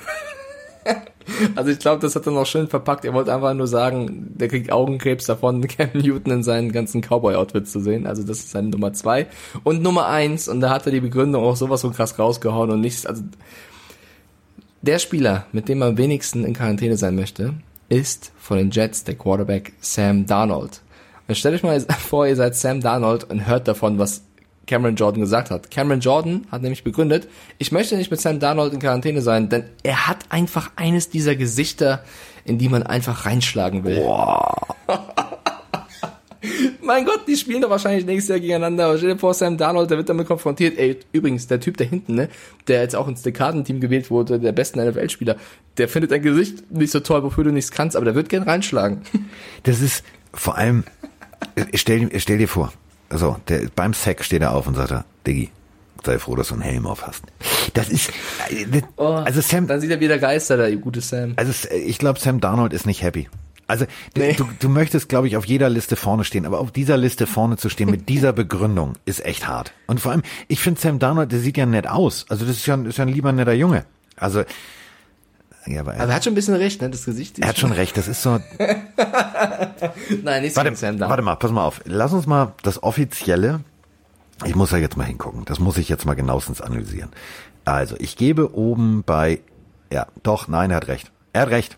also ich glaube, das hat er noch schön verpackt. Er wollte einfach nur sagen, der kriegt Augenkrebs davon, Cam Newton in seinen ganzen Cowboy-Outfits zu sehen. Also das ist seine Nummer zwei. Und Nummer eins, und da hat er die Begründung auch sowas so krass rausgehauen und nichts, also der Spieler, mit dem man am wenigsten in Quarantäne sein möchte, ist von den Jets der Quarterback Sam Darnold. Und stellt euch mal vor, ihr seid Sam Darnold und hört davon, was Cameron Jordan gesagt hat. Cameron Jordan hat nämlich begründet, ich möchte nicht mit Sam Darnold in Quarantäne sein, denn er hat einfach eines dieser Gesichter, in die man einfach reinschlagen will. mein Gott, die spielen doch wahrscheinlich nächstes Jahr gegeneinander. Aber stell dir vor, Sam Darnold, der wird damit konfrontiert. Ey, übrigens, der Typ da hinten, ne, der jetzt auch ins Dekadenteam gewählt wurde, der besten NFL-Spieler, der findet dein Gesicht nicht so toll, wofür du nichts kannst, aber der wird gern reinschlagen. Das ist vor allem, stell, stell dir vor, so, der, beim Sack steht er auf und sagt er, Diggi, sei froh, dass du einen Helm auf hast. Das ist, äh, das- also Sam, Dann sieht er wieder Geister, der gute Sam. also es- ich glaube, Sam Darnold ist nicht happy. Also Nee. du, du möchtest, glaube ich, auf jeder Liste vorne stehen, aber auf dieser Liste vorne zu stehen mit dieser Begründung ist echt hart. Und vor allem, ich finde Sam Darnold, der sieht ja nett aus. Also das ist ja, ist ja ein lieber netter Junge. Also ja, aber er, Aber er hat schon ein bisschen recht, ne? Das Gesicht. er hat schon recht. Das ist so. Nein, nicht Warte, Sam Darnold. warte mal, pass mal auf. Lass uns mal das offizielle. Ich muss da jetzt mal hingucken. Das muss ich jetzt mal genauestens analysieren. Also, ich gebe oben bei. Ja, doch, nein, er hat recht. Er hat recht.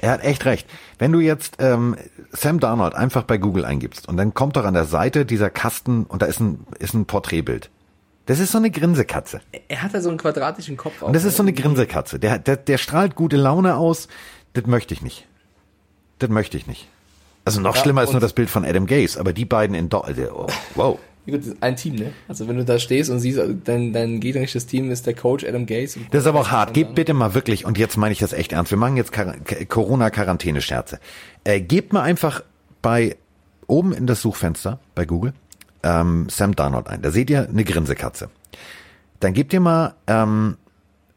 Er hat echt recht. Wenn du jetzt ähm, Sam Darnold einfach bei Google eingibst und dann kommt doch an der Seite dieser Kasten und da ist ein, ist ein Porträtbild. Das ist so eine Grinsekatze. Er hat da so einen quadratischen Kopf. Und das ist so eine Grinsekatze. Der, der, der strahlt gute Laune aus. Das möchte ich nicht. Das möchte ich nicht. Also noch Ja, schlimmer ist nur das Bild von Adam Gaze, aber die beiden in Do oh, wow. Ja, gut, ein Team, ne? Also wenn du da stehst und siehst, dein, dein gegnerisches Team ist der Coach Adam Gaze. Das ist aber auch hart. Gebt bitte mal wirklich, und jetzt meine ich das echt ernst, wir machen jetzt Corona-Quarantäne-Scherze. Äh, gebt mal einfach bei oben in das Suchfenster bei Google ähm, Sam Darnold ein. Da seht ihr eine Grinsekatze. Dann gebt ihr mal, ähm,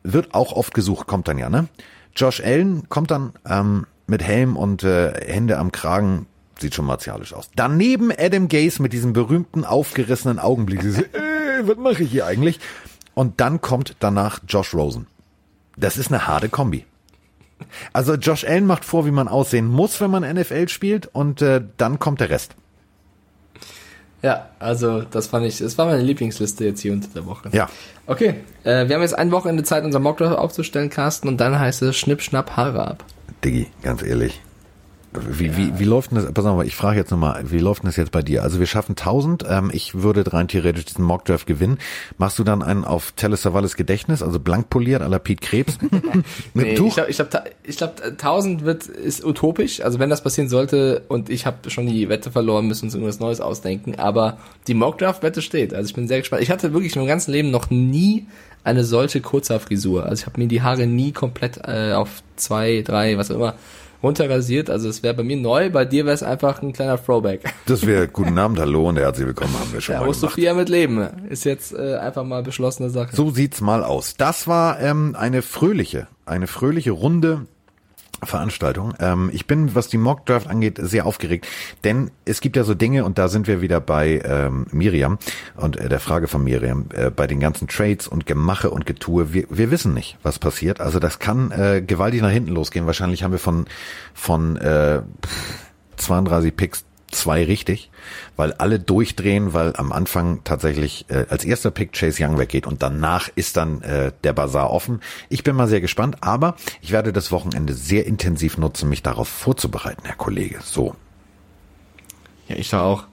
wird auch oft gesucht, kommt dann ja, ne? Josh Allen kommt dann ähm, mit Helm und äh, Hände am Kragen, sieht schon martialisch aus. Daneben Adam Gaze mit diesem berühmten aufgerissenen Augenblick. Sie so, äh, was mache ich hier eigentlich? Und dann kommt danach Josh Rosen. Das ist eine harte Kombi. Also Josh Allen macht vor, wie man aussehen muss, wenn man NFL spielt, und äh, dann kommt der Rest. Ja, also das fand ich, das war meine Lieblingsliste jetzt hier unter der Woche. Ja. Okay, äh, wir haben jetzt ein Wochenende Zeit, unser Mockdraft aufzustellen, Carsten, und dann heißt es Schnipp, Schnapp, Haare ab. Diggi, ganz ehrlich. Wie, wie, wie läuft denn das, pass auf, ich frage jetzt nochmal, wie läuft denn das jetzt bei dir? Also wir schaffen 1000, ähm, ich würde rein theoretisch diesen Mockdraft gewinnen. Machst du dann einen auf Savalas Gedächtnis, also blank poliert à la Pete Krebs? Mit Nee, Tuch? ich glaube, ich glaub, ich glaub, 1000 wird, ist utopisch. Also wenn das passieren sollte und ich habe schon die Wette verloren, müssen wir uns irgendwas Neues ausdenken. Aber die Mockdraft-Wette steht. Also ich bin sehr gespannt. Ich hatte wirklich in meinem ganzen Leben noch nie eine solche Kurzhaarfrisur. Also ich habe mir die Haare nie komplett äh, auf zwei, drei, was auch immer, runterrasiert. Also es wäre bei mir neu. Bei dir wäre es einfach ein kleiner Throwback. Das wäre guten Abend, hallo und herzlich willkommen, haben wir schon Ja, mal musst gemacht. viel mit leben. Ist jetzt äh, einfach mal beschlossene Sache. So sieht's mal aus. Das war ähm, eine fröhliche, eine fröhliche Runde Veranstaltung. Ähm, ich bin, was die Mock Draft angeht, sehr aufgeregt, denn es gibt ja so Dinge und da sind wir wieder bei ähm, Miriam und äh, der Frage von Miriam äh, bei den ganzen Trades und Gemache und Getue. Wir, wir wissen nicht, was passiert. Also das kann äh, gewaltig nach hinten losgehen. Wahrscheinlich haben wir von von äh, 32 Picks zwei richtig, weil alle durchdrehen, weil am Anfang tatsächlich äh, als erster Pick Chase Young weggeht und danach ist dann äh, der Bazar offen. Ich bin mal sehr gespannt, aber ich werde das Wochenende sehr intensiv nutzen, mich darauf vorzubereiten, Herr Kollege. So. Ja, ich auch.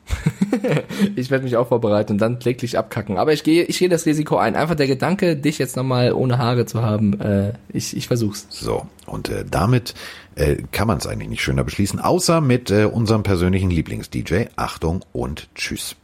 ich werde mich auch vorbereiten und dann kläglich abkacken. Aber ich gehe, ich gehe das Risiko ein. Einfach der Gedanke, dich jetzt nochmal ohne Haare zu haben, äh, ich, ich versuch's. So, und äh, damit äh, kann man es eigentlich nicht schöner beschließen, außer mit äh, unserem persönlichen Lieblings-DJ. Achtung und Tschüss.